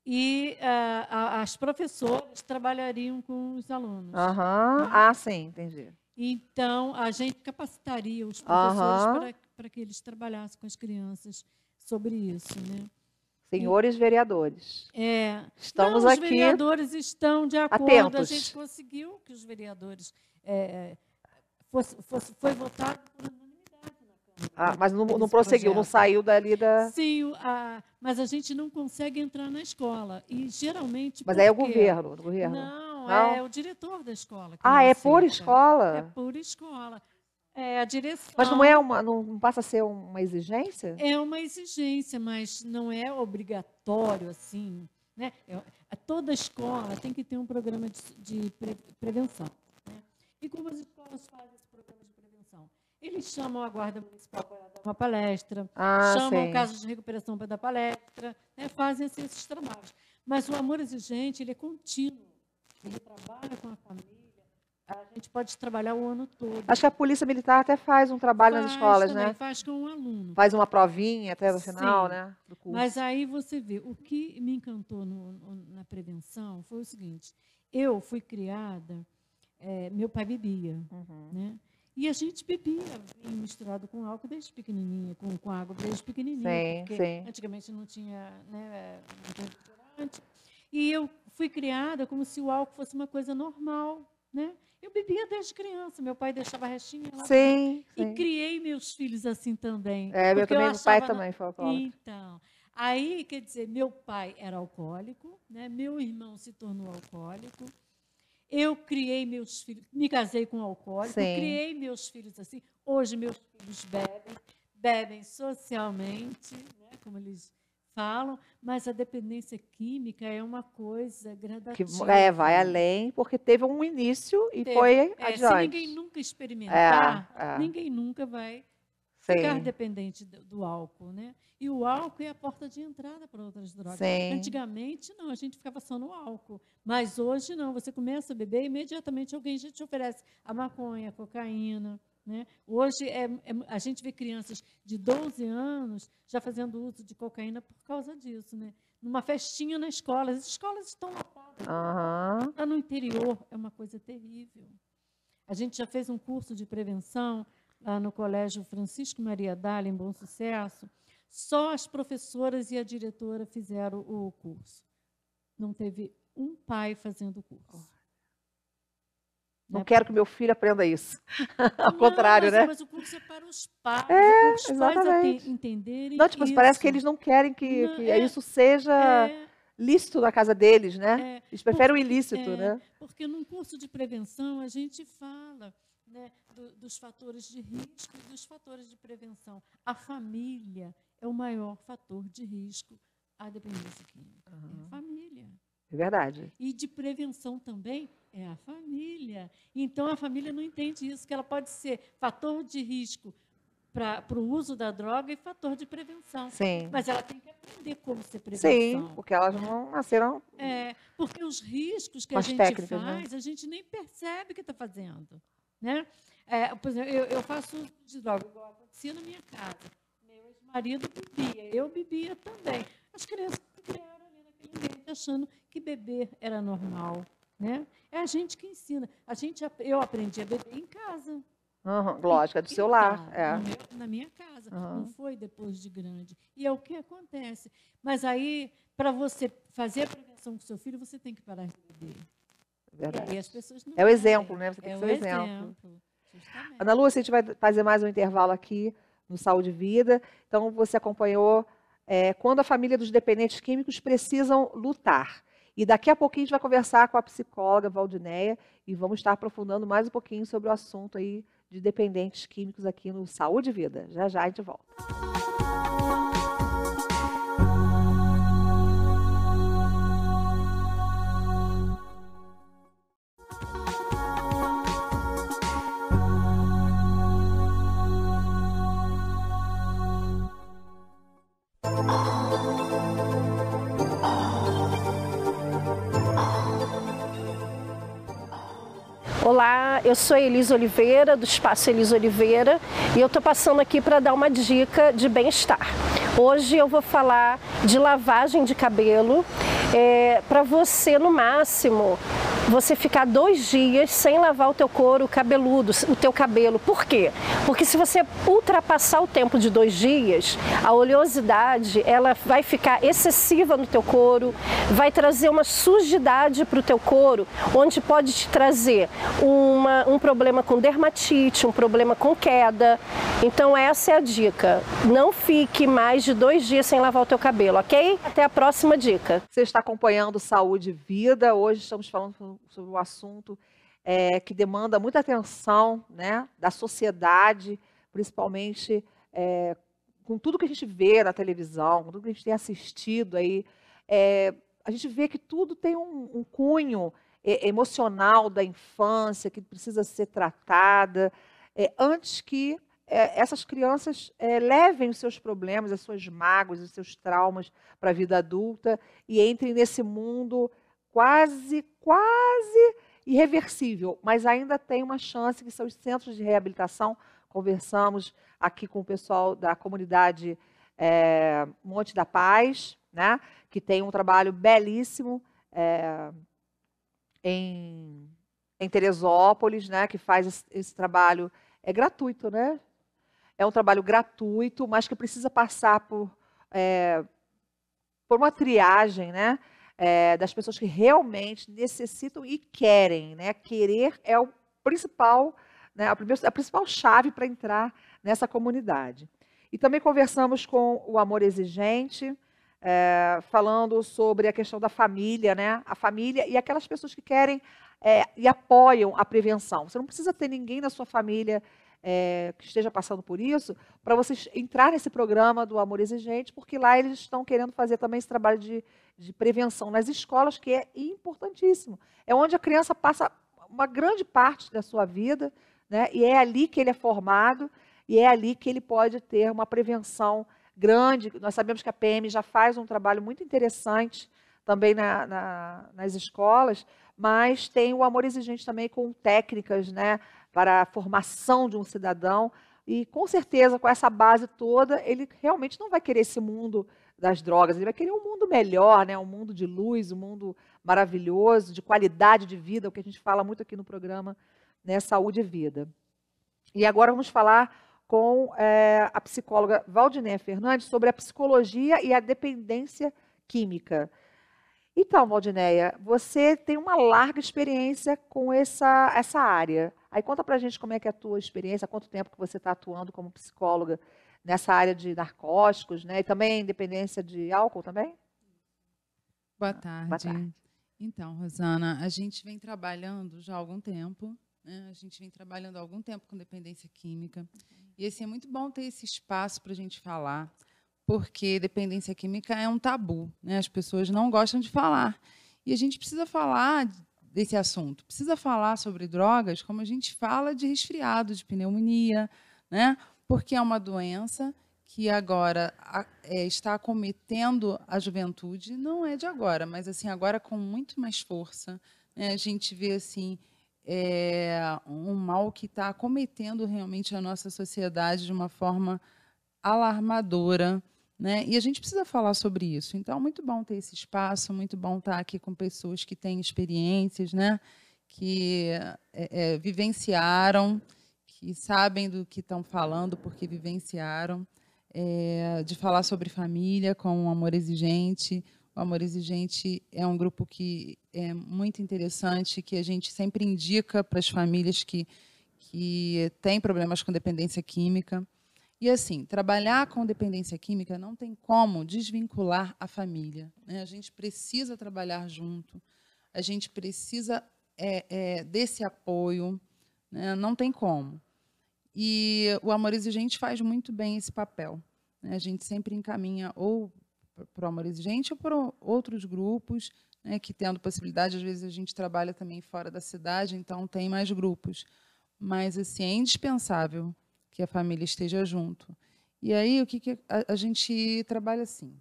e ah, a- as professoras trabalhariam com os alunos. Aham. Ah, sim, entendi. Então, a gente capacitaria os professores para, para que eles trabalhassem com as crianças sobre isso, né? Senhores vereadores. É, Estamos não, os aqui vereadores estão de acordo. A atentos. gente conseguiu que os vereadores é, fosse, fosse, foi votado por Ah, mas não, não prosseguiu, não projeto. saiu dali da. Sim, a- mas a gente não consegue entrar na escola. E geralmente. Mas aí é o governo, o governo. Não, Não? é o diretor da escola. Ah, não é por escola? É por escola. É a direção. Mas não é uma, não passa a ser uma exigência? É uma exigência, mas não é obrigatório assim, né? É, toda escola tem que ter um programa de, de pre, prevenção. E como as escolas fazem esse programa de prevenção? Eles chamam a guarda municipal para dar uma palestra, ah, chamam sim. o caso de recuperação para dar palestra, né? fazem assim, esses trabalhos. Mas o amor exigente ele é contínuo. Ele trabalha com a família a gente pode trabalhar o ano todo. Acho que a Polícia Militar até faz um trabalho faz nas escolas, também, né? Faz com um aluno. Faz uma provinha até no final, Sim. né? Do curso. Mas aí você vê, o que me encantou no, na prevenção foi o seguinte: eu fui criada, é, meu pai bebia, uhum. né? E a gente bebia misturado com álcool desde pequenininha, com, com água desde pequenininha. Sim, porque sim. antigamente não tinha, né, não tinha refrigerante. E eu fui criada como se o álcool fosse uma coisa normal, né? Eu bebia desde criança, meu pai deixava restinha lá. Sim, E sim. criei meus filhos assim também. É, meu também, meu pai achava- também foi alcoólatra. Então, aí, quer dizer, meu pai era alcoólico, né? meu irmão se tornou alcoólico. Eu criei meus filhos, me casei com um alcoólico, criei meus filhos assim. Hoje meus filhos bebem, bebem socialmente, né? como eles falam, mas a dependência química é uma coisa Que gradativa. é, vai além, porque teve um início e Teve- foi é, adiante. Se ninguém nunca experimentar, É, é. ninguém nunca vai Sim. ficar dependente do, do álcool, né? E o álcool é a porta de entrada para outras drogas. Sim. Antigamente, não, a gente ficava só no álcool. Mas hoje, não. Você começa a beber, imediatamente alguém já te oferece a maconha, a cocaína. Né? Hoje, é, é- a gente vê crianças de 12 anos já fazendo uso de cocaína por causa disso. Né? Numa festinha na escola. As escolas estão lotadas. Aham. Lá no interior é uma coisa terrível. A gente já fez um curso de prevenção lá no Colégio Francisco Maria Dália, em Bom Sucesso. Só as professoras e a diretora fizeram o curso. Não teve um pai fazendo o curso. Não quero que meu filho aprenda isso. Ao contrário, mas, né? Mas o curso é para os pais, É, é para os pais exatamente. ate- entenderem Não, tipo, isso. parece que eles não querem que, Não, que é- isso seja é. lícito na casa deles, né? É, Eles preferem o porque- ilícito, é, né? Porque num curso de prevenção a gente fala né, do- dos fatores de risco e dos fatores de prevenção. A família é o maior fator de risco à dependência química. É a família. É verdade. E de prevenção também é a família. Então a família não entende isso, que ela pode ser fator de risco para o uso da droga e fator de prevenção. Sim. Mas ela tem que aprender como ser prevenção. Sim, porque elas não nasceram. É, porque os riscos que a gente técnicas, né? faz, a gente nem percebe que está fazendo. Né? É, por exemplo, eu, eu faço uso de droga, igual acontecia na minha casa. Meu ex-marido bebia, eu bebia também. As crianças criaram ali naquele ambiente achando que beber era normal. Né? É a gente que ensina. A gente, eu aprendi a beber em casa. Aham, lógico, é do seu lar. É. meu- na minha casa. Aham. Não foi depois de grande. E é o que acontece. Mas aí, para você fazer a prevenção com seu filho, você tem que parar de beber. Verdade. É o exemplo, né? Você tem é que ser o exemplo. exemplo. justamente. Ana Lúcia, a gente vai fazer mais um intervalo aqui no Saúde e Vida. Então, você acompanhou é, quando a família dos dependentes químicos precisam lutar. E daqui a pouquinho a gente vai conversar com a psicóloga Valdineia e vamos estar aprofundando mais um pouquinho sobre o assunto aí de dependentes químicos aqui no Saúde e Vida. Já já a gente volta. Olá, eu sou Elisa Oliveira, do Espaço Elisa Oliveira, e eu estou passando aqui para dar uma dica de bem-estar. Hoje eu vou falar de lavagem de cabelo, para você, no máximo, você ficar dois dias sem lavar o teu couro cabeludo, o teu cabelo. Por quê? Porque se você ultrapassar o tempo de dois dias, a oleosidade ela vai ficar excessiva no teu couro, vai trazer uma sujidade para o teu couro, onde pode te trazer uma, um problema com dermatite, um problema com queda. Então essa é a dica. Não fique mais de dois dias sem lavar o teu cabelo, ok? Até a próxima dica. Você está acompanhando Saúde e Vida. Hoje estamos falando sobre o assunto é, que demanda muita atenção né, da sociedade, principalmente é, com tudo que a gente vê na televisão, com tudo que a gente tem assistido aí. É, a gente vê que tudo tem um, um cunho é, emocional da infância que precisa ser tratada é, antes que é, essas crianças é, levem os seus problemas, as suas mágoas, os seus traumas para a vida adulta e entrem nesse mundo quase, quase irreversível, mas ainda tem uma chance que são os centros de reabilitação. Conversamos aqui com o pessoal da comunidade é, Monte da Paz, né, que tem um trabalho belíssimo é, em, em Teresópolis, né, que faz esse, esse trabalho é gratuito, né? É um trabalho gratuito, mas que precisa passar por, é, por uma triagem, né? É, das pessoas que realmente necessitam e querem, né? Querer é o principal, né? a, primeira, a principal chave para entrar nessa comunidade. E também conversamos com o Amor Exigente, é, falando sobre a questão da família, né? A família e aquelas pessoas que querem é, e apoiam a prevenção. Você não precisa ter ninguém na sua família é, que esteja passando por isso para você entrar nesse programa do Amor Exigente, porque lá eles estão querendo fazer também esse trabalho de, de prevenção nas escolas, que é importantíssimo. É onde a criança passa uma grande parte da sua vida, né? e é ali que ele é formado, e é ali que ele pode ter uma prevenção grande. Nós sabemos que a PM já faz um trabalho muito interessante também na, na, nas escolas, mas tem o amor exigente também com técnicas né, para a formação de um cidadão. E com certeza, com essa base toda, ele realmente não vai querer esse mundo das drogas, ele vai querer um mundo melhor, né, um mundo de luz, um mundo maravilhoso, de qualidade de vida, o que a gente fala muito aqui no programa né, Saúde e Vida. E agora vamos falar com é, a psicóloga Valdinéia Fernandes sobre a psicologia e a dependência química. Então, Valdinéia, você tem uma larga experiência com essa, essa área. Aí conta pra gente como é que é a tua experiência, quanto tempo que você está atuando como psicóloga nessa área de narcóticos, né? E também dependência de álcool também? Boa tarde. Boa tarde. Então, Rosana, a gente vem trabalhando já há algum tempo, né? a gente vem trabalhando há algum tempo com dependência química. E assim, é muito bom ter esse espaço para a gente falar, porque dependência química é um tabu, né? As pessoas não gostam de falar. E a gente precisa falar desse assunto. Precisa falar sobre drogas como a gente fala de resfriado, de pneumonia, né? Porque é uma doença que agora é, está acometendo a juventude, não é de agora, mas assim agora com muito mais força. Né? A gente vê assim é, um mal que está acometendo realmente a nossa sociedade de uma forma alarmadora. Né? E a gente precisa falar sobre isso. Então, muito bom ter esse espaço, muito bom estar aqui com pessoas que têm experiências, né? que é, é, vivenciaram, que sabem do que estão falando porque vivenciaram, é, de falar sobre família com um amor exigente, o Amor Exigente é um grupo que é muito interessante, que a gente sempre indica para as famílias que, que têm problemas com dependência química. E assim, trabalhar com dependência química não tem como desvincular a família. Né? A gente precisa trabalhar junto, a gente precisa é, é, desse apoio, né? não tem como. E o Amor Exigente faz muito bem esse papel. Né? A gente sempre encaminha ou para o Amor Exigente ou para outros grupos, né, que tendo possibilidade, às vezes a gente trabalha também fora da cidade, então tem mais grupos. Mas assim, é indispensável que a família esteja junto. E aí o que, que a, a gente trabalha assim?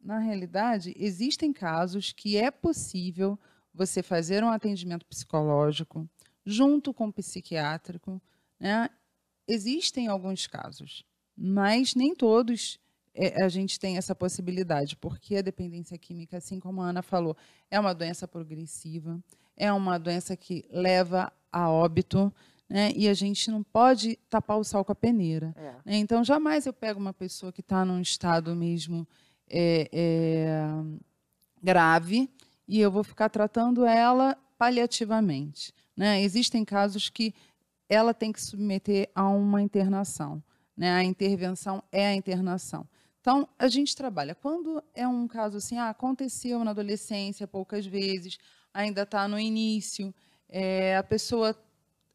Na realidade, existem casos que é possível você fazer um atendimento psicológico junto com o psiquiátrico. Né? Existem alguns casos, mas nem todos é, a gente tem essa possibilidade, porque a dependência química, assim como a Ana falou, é uma doença progressiva, é uma doença que leva a óbito, né? e a gente não pode tapar o sal com a peneira. É. Né? Então, jamais eu pego uma pessoa que está num estado mesmo é, é, grave e eu vou ficar tratando ela paliativamente. Né? Existem casos que ela tem que submeter a uma internação. Né? A intervenção é a internação. Então, a gente trabalha. Quando é um caso assim, ah, aconteceu na adolescência poucas vezes, ainda está no início, é, a pessoa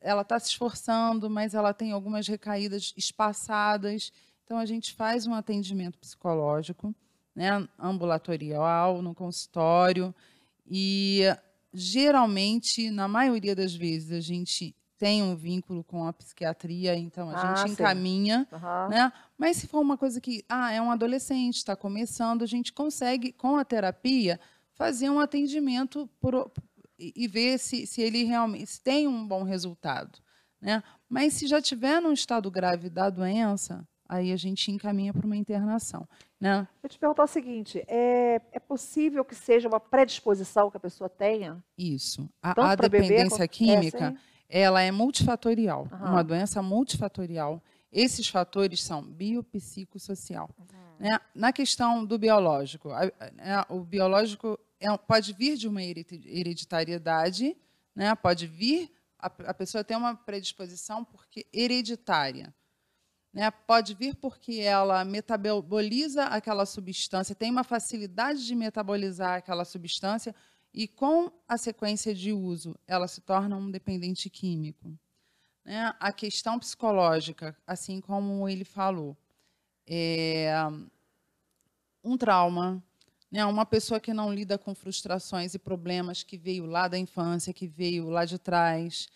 ela está se esforçando, mas ela tem algumas recaídas espaçadas. Então, a gente faz um atendimento psicológico, né, ambulatorial, no consultório, e geralmente, na maioria das vezes, a gente tem um vínculo com a psiquiatria, então a Ah, gente sim. encaminha, Aham. né? Mas se for uma coisa que, ah, é um adolescente, está começando, a gente consegue, com a terapia, fazer um atendimento por- e e ver se, se ele realmente se tem um bom resultado, né? Mas se já tiver num estado grave da doença, aí a gente encaminha para uma internação, né? Eu te perguntar o seguinte: é, é possível que seja uma predisposição que a pessoa tenha? Isso. A, a beber dependência é, química, sim. ela é multifatorial, Aham. uma doença multifatorial. Esses fatores são biopsicossocial. Né? Na questão do biológico, a- a- né, o biológico é pode vir de uma heredi- hereditariedade, né? pode vir, a, a pessoa tem uma predisposição porque hereditária. Né? Pode vir porque ela metaboliza aquela substância, tem uma facilidade de metabolizar aquela substância e, com a sequência de uso, ela se torna um dependente químico. Né? A questão psicológica, assim como ele falou, é um trauma, né? uma pessoa que não lida com frustrações e problemas que veio lá da infância, que veio lá de trás,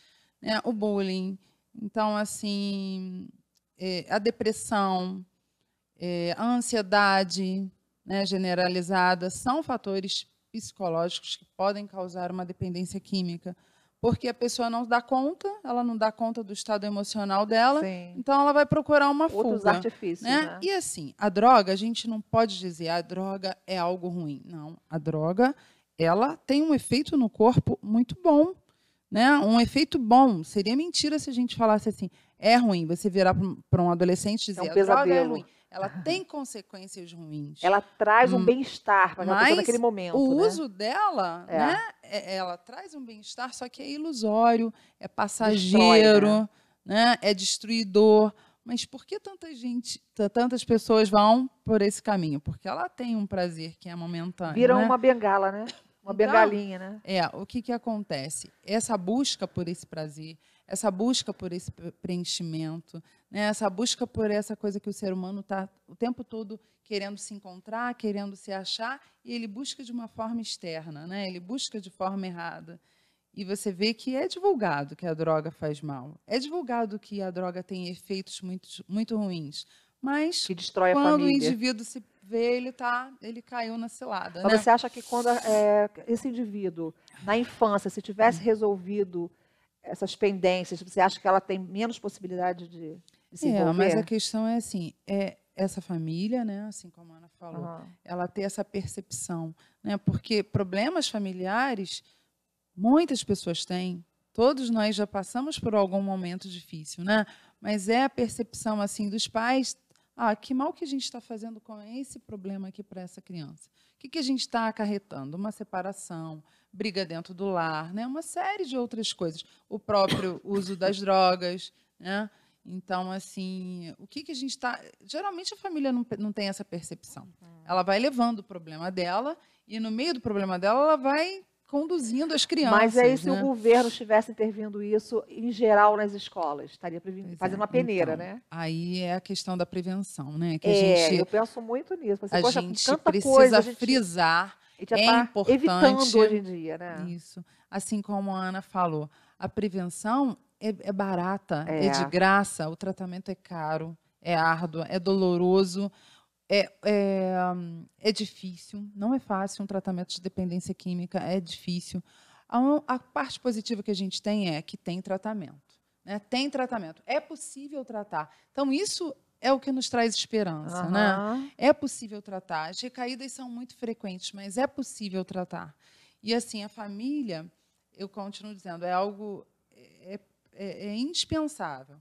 né? o bullying. Então, assim, é, a depressão, é, a ansiedade né, generalizada são fatores psicológicos que podem causar uma dependência química, porque a pessoa não dá conta, ela não dá conta do estado emocional dela, Sim. então ela vai procurar uma Outros fuga. artifícios, né? né? E assim, a droga, a gente não pode dizer a droga é algo ruim. Não, a droga, ela tem um efeito no corpo muito bom. Né? Um efeito bom. Seria mentira se a gente falasse assim, é ruim. Você virar para um adolescente e dizer um a droga é ruim. Ela tem consequências ruins. Ela traz um Hum, bem-estar para aquela pessoa naquele momento. O né? uso dela, É. né? é- Ela traz um bem-estar, só que é ilusório, é passageiro, né? É destruidor. Mas por que tanta gente, tantas pessoas vão por esse caminho? Porque ela tem um prazer que é momentâneo. Vira né? uma bengala, né? Uma Então, bengalinha, né? É, o que, que acontece? Essa busca por esse prazer, essa busca por esse pre- preenchimento, né? essa busca por essa coisa que o ser humano está o tempo todo querendo se encontrar, querendo se achar, e ele busca de uma forma externa, né? ele busca de forma errada. E você vê que é divulgado que a droga faz mal. É divulgado que a droga tem efeitos muito, muito ruins. Mas Que destrói a quando o família. indivíduo se vê, ele, tá, ele caiu na cilada. Mas né? você acha que quando é, esse indivíduo, na infância, se tivesse resolvido essas pendências, você acha que ela tem menos possibilidade de, de se É, envolver? mas a questão é assim, é essa família, né, assim como a Ana falou, Aham. ela ter essa percepção, né, porque problemas familiares muitas pessoas têm, todos nós já passamos por algum momento difícil, né, mas é a percepção assim dos pais, ah, que mal que a gente está fazendo com esse problema aqui para essa criança? O que, que a gente está acarretando? Uma separação, briga dentro do lar, né? uma série de outras coisas. O próprio uso das drogas, né? Então, assim, o que, que a gente está. Geralmente a família não, não tem essa percepção. Ela vai levando o problema dela e, no meio do problema dela, ela vai conduzindo as crianças. Mas aí, se né? o governo estivesse intervindo isso em geral nas escolas, estaria previ- fazendo uma peneira, Então, né? Aí é a questão da prevenção, né? Que a É, gente, eu penso muito nisso. A gente precisa coisa, a gente- frisar. Gente já é tá importante. evitando hoje em dia, né? Isso. Assim como a Ana falou, a prevenção é, é barata, é. É. de graça, o tratamento é caro, é árduo, é doloroso, é, é, é difícil, não é fácil um tratamento de dependência química, é difícil. A, a parte positiva que a gente tem é que tem tratamento. Né? Tem tratamento. É possível tratar. Então, isso é o que nos traz esperança. Né? Aham. É possível tratar. As recaídas são muito frequentes, mas é possível tratar. E, assim, a família, eu continuo dizendo, é algo é, é- é indispensável.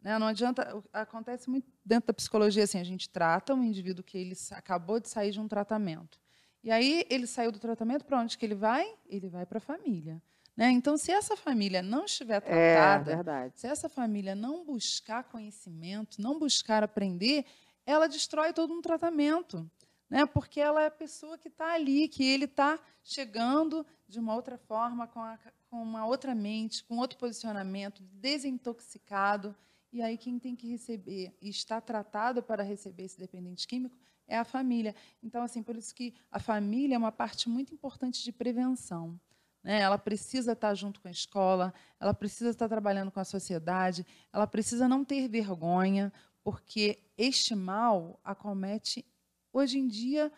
Né? Não adianta, acontece muito dentro da psicologia, assim, a gente trata um indivíduo que ele acabou de sair de um tratamento. E aí ele saiu do tratamento, para onde que ele vai? Ele vai para a família. Né? Então, se essa família não estiver É, tratada, verdade. se essa família não buscar conhecimento, não buscar aprender, ela destrói todo um tratamento. né? Porque ela é a pessoa que está ali, que ele está chegando de uma outra forma, com, a, com uma outra mente, com outro posicionamento, desintoxicado. E aí quem tem que receber e está tratado para receber esse dependente químico é a família. Então, assim, por isso que a família é uma parte muito importante de prevenção. Né? Ela precisa estar junto com a escola, ela precisa estar trabalhando com a sociedade, ela precisa não ter vergonha, porque este mal acomete, hoje em dia,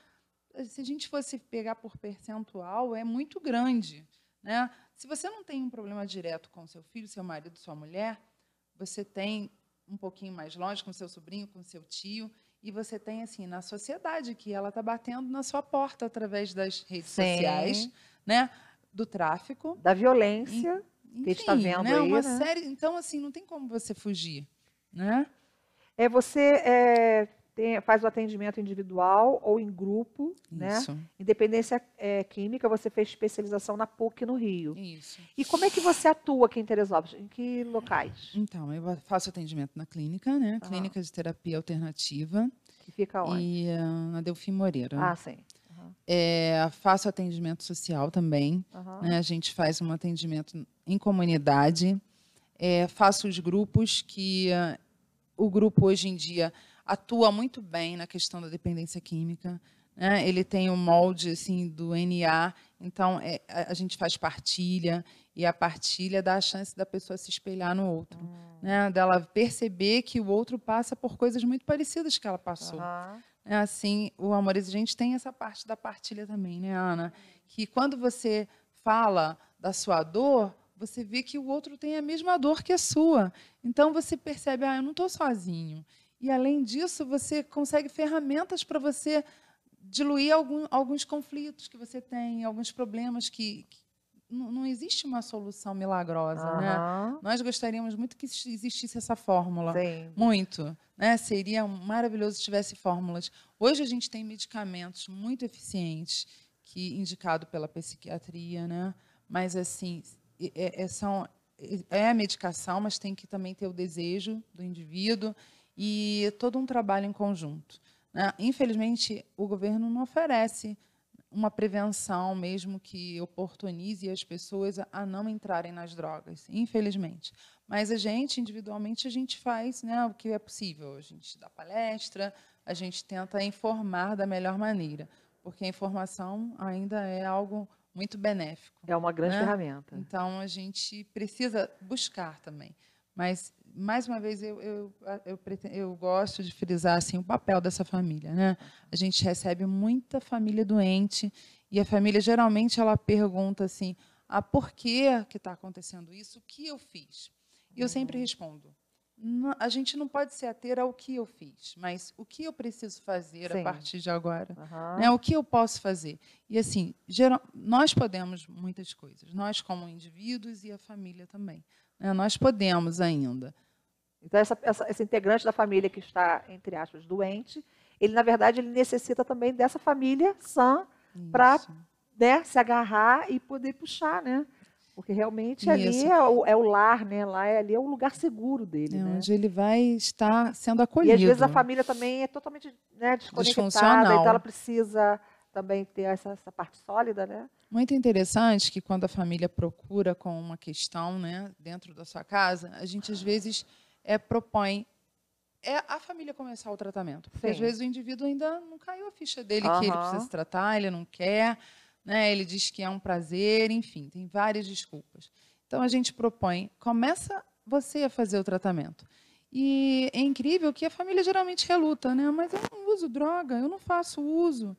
se a gente fosse pegar por percentual, é muito grande. Né? Se você não tem um problema direto com seu filho, seu marido, sua mulher, você tem um pouquinho mais longe com seu sobrinho, com seu tio, e você tem assim na sociedade que ela está batendo na sua porta através das redes Sim. sociais, né? Do tráfico, da violência enfim, que a gente está vendo né? aí, Uma né? série, então assim não tem como você fugir, né? É você é, tem, faz o atendimento individual ou em grupo, né? Isso. né? Independência é, química, você fez especialização na PUC no Rio. Isso. E como é que você atua aqui em Teresópolis? Em que locais? Então, eu faço atendimento na clínica, né? Clínica de terapia alternativa. Que fica onde? E uh, na Delfim Moreira. Ah, sim. É, faço atendimento social também. Aham. né? A gente faz um atendimento em comunidade. É, faço os grupos que uh, o grupo hoje em dia atua muito bem na questão da dependência química. Né? Ele tem o molde assim do NA, então é, a, a gente faz partilha e a partilha dá a chance da pessoa se espelhar no outro, né? Dela perceber que o outro passa por coisas muito parecidas que ela passou. É assim, o amor exigente tem essa parte da partilha também, né, Ana? Que quando você fala da sua dor, você vê que o outro tem a mesma dor que a sua. Então você percebe, ah, eu não estou sozinho. E além disso, você consegue ferramentas para você diluir algum, alguns conflitos que você tem, alguns problemas que, que não, existe uma solução milagrosa, né? Aham. Nós gostaríamos muito que existisse essa fórmula, Sim. muito, né? Seria maravilhoso se tivesse fórmulas. Hoje a gente tem medicamentos muito eficientes que indicado pela psiquiatria, né? Mas assim, é, é- são é a medicação, mas tem que também ter o desejo do indivíduo e todo um trabalho em conjunto. né? Infelizmente, o governo não oferece uma prevenção mesmo que oportunize as pessoas a- não entrarem nas drogas, infelizmente. Mas a gente, individualmente, a gente faz né, o que é possível. A gente dá palestra, a gente tenta informar da melhor maneira, porque a informação ainda é algo muito benéfico. É uma grande né? ferramenta. Então, a gente precisa buscar também. Mas, mais uma vez, eu, eu, eu, eu gosto de frisar assim, o papel dessa família. Né? A gente recebe muita família doente e a família, geralmente, ela pergunta assim, ah, por que está acontecendo isso? O que eu fiz? E eu sempre respondo, "Não- a gente não pode se ater ao que eu fiz, mas o que eu preciso fazer Sim. a partir de agora? Aham. Né? O que eu posso fazer? E assim, geral, nós podemos muitas coisas, nós como indivíduos e a família também. Né? Nós podemos ainda. Então, essa, essa- esse integrante da família que está, entre aspas, doente, ele, na verdade, ele necessita também dessa família sã para né, se agarrar e poder puxar, né? Porque realmente ali é o, é o lar, né? Lá é, ali é o lugar seguro dele, É né? onde ele vai estar sendo E acolhido. às vezes a família também é totalmente né, desconectada, então ela precisa também ter essa, essa parte sólida, né? Muito interessante que quando a família procura com uma questão né, dentro da sua casa, a gente às vezes é, propõe é a família começar o tratamento. Porque às Sim. vezes o indivíduo ainda não caiu a ficha dele que ele precisa se tratar, ele não quer, né, ele diz que é um prazer, enfim, tem várias desculpas. Então a gente propõe, começa você a fazer o tratamento. E é incrível que a família geralmente reluta, né? Mas eu não uso droga, eu não faço uso.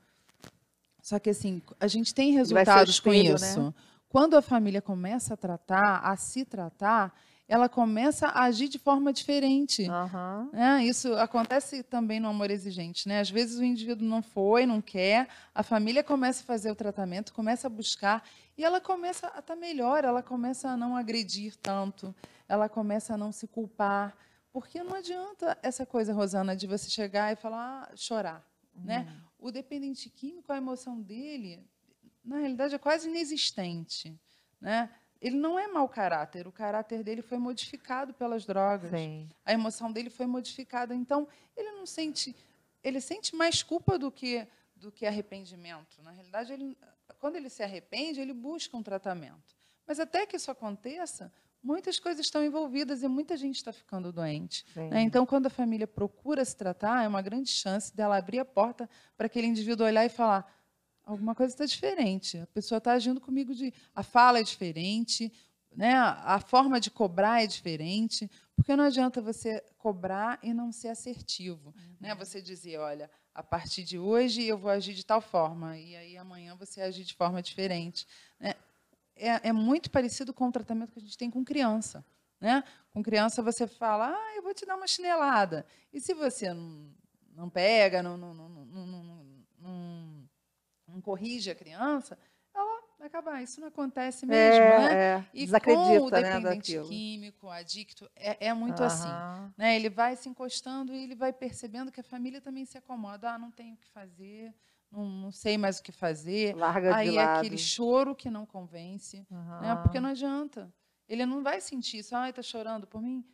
Só que assim, a gente tem resultados com espelho, isso. né? Quando a família começa a tratar, a se tratar, ela começa a agir de forma diferente. né? Isso acontece também no amor exigente. Né? Às vezes o indivíduo não foi, não quer, a família começa a fazer o tratamento, começa a buscar, e ela começa a estar melhor, ela começa a não agredir tanto, ela começa a não se culpar. Porque não adianta essa coisa, Rosana, de você chegar e falar, ah, chorar. Né? O dependente químico, a emoção dele, na realidade, é quase inexistente. Né? Ele não é mau caráter, o caráter dele foi modificado pelas drogas. Sim. A emoção dele foi modificada. Então, ele não sente. Ele sente mais culpa do que do que arrependimento. Na realidade, ele, quando ele se arrepende, ele busca um tratamento. Mas até que isso aconteça, muitas coisas estão envolvidas e muita gente está ficando doente. Né? Então, quando a família procura se tratar, é uma grande chance dela abrir a porta para aquele indivíduo olhar e falar: alguma coisa está diferente. A pessoa está agindo comigo de, a fala é diferente, né? A forma de cobrar é diferente, porque não adianta você cobrar e não ser assertivo, uhum. né? Você dizer, olha, a partir de hoje eu vou agir de tal forma e aí amanhã você agir de forma diferente, né? É, é, muito parecido com o tratamento que a gente tem com criança. Né? Com criança você fala, ah, eu vou te dar uma chinelada. E se você não, não pega, não, não, não, não, corrige a criança, ela vai acabar. Isso não acontece mesmo. É, né? É. E com o né, dependente né, químico, adicto, é, é muito uhum. assim. Né? Ele vai se encostando e ele vai percebendo que a família também se acomoda. Ah, não tenho o que fazer não, não, sei mais o que fazer. Larga Aí de é aquele choro que não convence, uhum. né? porque não adianta. Ele não vai sentir isso, ah, está chorando por mim.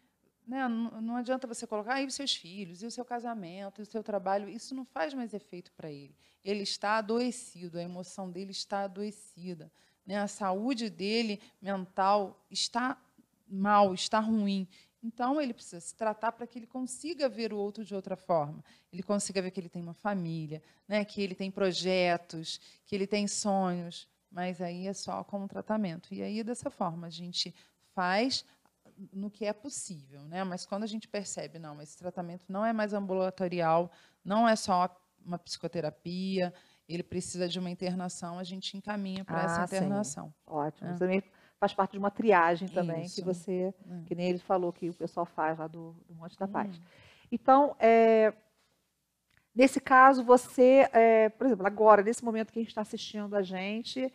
Né? Não, não adianta você colocar aí os seus filhos, e o seu casamento, e o seu trabalho. Isso não faz mais efeito para ele. Ele está adoecido, a emoção dele está adoecida. Né? A saúde dele mental está mal, está ruim. Então, ele precisa se tratar para que ele consiga ver o outro de outra forma. Ele consiga ver que ele tem uma família, né? que ele tem projetos, que ele tem sonhos. Mas aí é só com o tratamento. E aí, dessa forma, a gente faz no que é possível. Né? Mas quando a gente percebe, não, esse tratamento não é mais ambulatorial, não é só uma psicoterapia, ele precisa de uma internação, a gente encaminha para ah, essa internação. Sim. Ótimo. É. Também faz parte de uma triagem também, Isso. que você, é. que nem ele falou que o pessoal faz lá do, do Monte da Paz. Hum. Então, é, nesse caso, você, é, por exemplo, agora, nesse momento que a gente está assistindo a gente,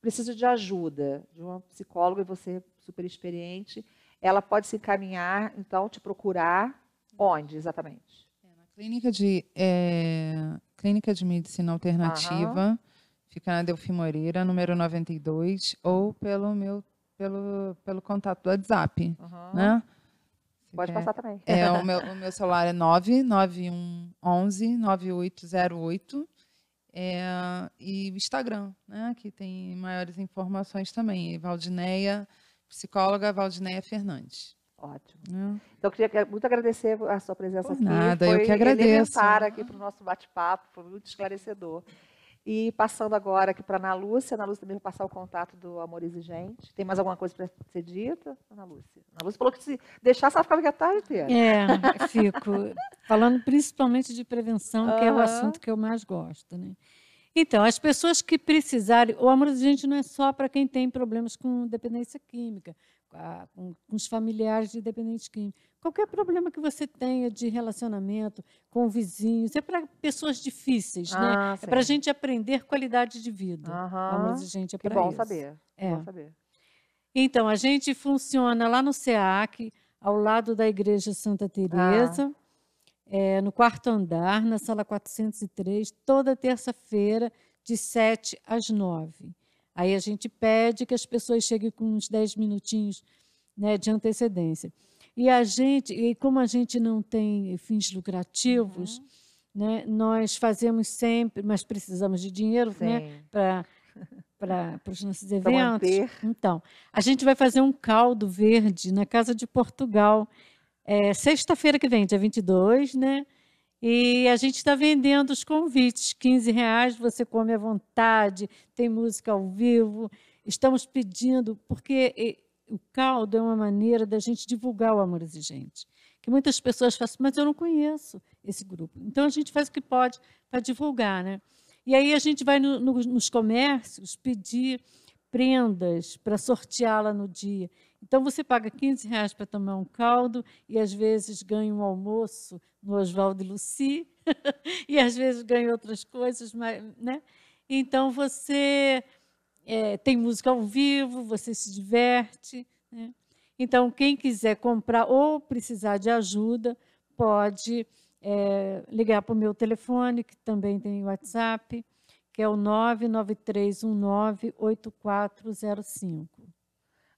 precisa de ajuda de uma psicóloga, e você super experiente, ela pode se encaminhar, então, te procurar onde exatamente? É, na clínica de, é, clínica de medicina alternativa. Uhum Fica na Delfim Moreira, número 92, ou pelo meu pelo, pelo contato do WhatsApp. Uhum. Né? Pode quer. passar também. É, o, meu, o meu celular é 99111 9808. É, e o Instagram, né, que tem maiores informações também. Valdineia, psicóloga Valdineia Fernandes. Ótimo. É. Então, eu queria muito agradecer a sua presença Por aqui. Nada, foi eu que agradeço. aqui para o nosso bate-papo, foi muito esclarecedor. E passando agora aqui para a Ana Lúcia. Ana Lúcia também vai passar o contato do Amor Exigente. Tem mais alguma coisa para ser dita, Ana Lúcia? Ana Lúcia falou que se deixasse, ela ficava aqui a tarde inteira. É, fico. Falando principalmente de prevenção, uhum. que é o assunto que eu mais gosto. Né? Então, as pessoas que precisarem... O Amor Exigente não é só para quem tem problemas com dependência química com, com os familiares de dependentes químicos. Qualquer problema que você tenha de relacionamento com vizinhos, é para pessoas difíceis, né? ah, né? Sim. É para a gente aprender qualidade de vida. Vamos, gente, é para bom isso. saber. É. bom saber. Então, a gente funciona lá no SEAC, ao lado da Igreja Santa Teresa, ah. é, no quarto andar, na sala 403, toda terça-feira, de 7 às 9. Aí a gente pede que as pessoas cheguem com uns 10 minutinhos né, de antecedência. E a gente, e como a gente não tem fins lucrativos, uhum. né, nós fazemos sempre, mas precisamos de dinheiro né, para para os nossos eventos. Então, a gente vai fazer um caldo verde na Casa de Portugal, é, sexta-feira que vem, dia 22, né? E a gente está vendendo os convites, 15 reais, você come à vontade, tem música ao vivo. Estamos pedindo, porque o caldo é uma maneira da gente divulgar o Amor Exigente. Que muitas pessoas falam, mas eu não conheço esse grupo. Então a gente faz o que pode para divulgar. Né? E aí a gente vai no, no, nos comércios pedir prendas para sorteá-la no dia. Então você paga 15 reais para tomar um caldo e às vezes ganha um almoço no Oswaldo e Luci e às vezes ganha outras coisas, né? Então você é, tem música ao vivo, você se diverte. Né? Então quem quiser comprar ou precisar de ajuda pode é, ligar para o meu telefone que também tem WhatsApp que é o 993198405.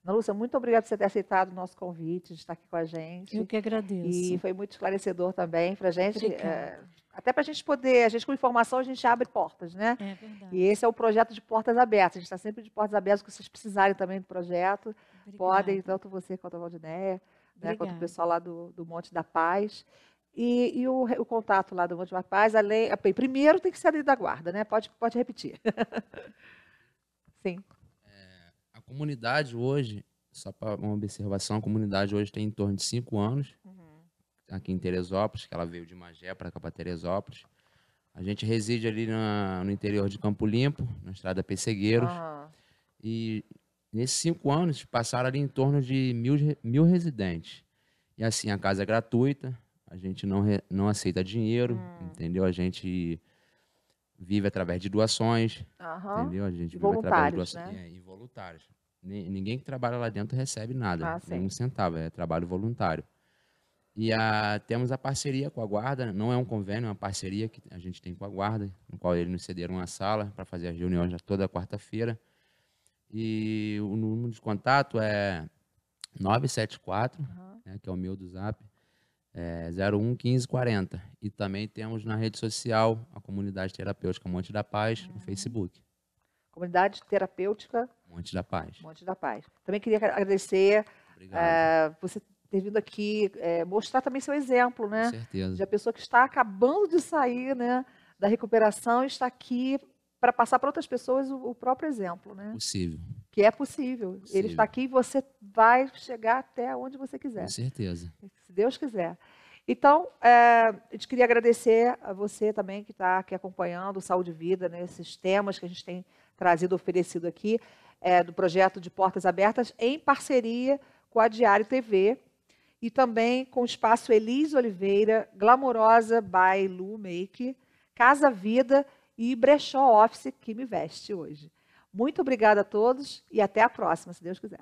Ana Lúcia, muito obrigada por você ter aceitado o nosso convite, de estar aqui com a gente. Eu que agradeço. E foi muito esclarecedor também para a gente. É, Até para a gente poder, a gente com informação, a gente abre portas, né? É verdade. E esse é o projeto de portas abertas. A gente está sempre de portas abertas, se vocês precisarem também do projeto. Obrigada. Podem, tanto você quanto a Valdinéia, né, quanto o pessoal lá do, do Monte da Paz. E, e o, o contato lá do Monte da Paz, além, primeiro tem que ser ali da guarda, né? Pode, pode repetir. Sim. Comunidade hoje, só para uma observação, a comunidade hoje tem em torno de cinco anos, aqui em Teresópolis, que ela veio de Magé para cá para Teresópolis. A gente reside ali na- no interior de Campo Limpo, na estrada Pessegueiros. Ah, E nesses cinco anos passaram ali em torno de mil, mil residentes. E assim, a casa é gratuita, a gente não, re- não aceita dinheiro, Hum. entendeu? A gente vive através de doações, Aham. entendeu? A gente vive através de doações. né? É, voluntários. Ni- Ninguém que trabalha lá dentro recebe nada, Ah, nem sim. um centavo, é trabalho voluntário. E a, temos a parceria com a Guarda, não é um convênio, é uma parceria que a gente tem com a Guarda, no qual eles nos cederam uma sala para fazer as reuniões toda quarta-feira. E o número de contato é 974, né, que é o meu do Zap, é 01 1540. E também temos na rede social a comunidade terapêutica Monte da Paz, no Facebook. Comunidade Terapêutica Monte da Paz. Monte da Paz. Também queria agradecer eh, você ter vindo aqui eh, mostrar também seu exemplo, né? Com certeza. De a pessoa que está acabando de sair, né, da recuperação, está aqui para passar para outras pessoas o, o próprio exemplo, né? Possível, Que é possível. Ele Possível. está aqui e você vai chegar até onde você quiser com certeza. se Deus quiser. Então, é, a gente queria agradecer a você também que está aqui acompanhando o Saúde e Vida, né, esses temas que a gente tem trazido, oferecido aqui, é, do projeto de Portas Abertas, em parceria com a Diário TV e também com o espaço Elis Oliveira, Glamourosa by Lu Make, Casa Vida e Brechó Office, que me veste hoje. Muito obrigada a todos e até a próxima, se Deus quiser.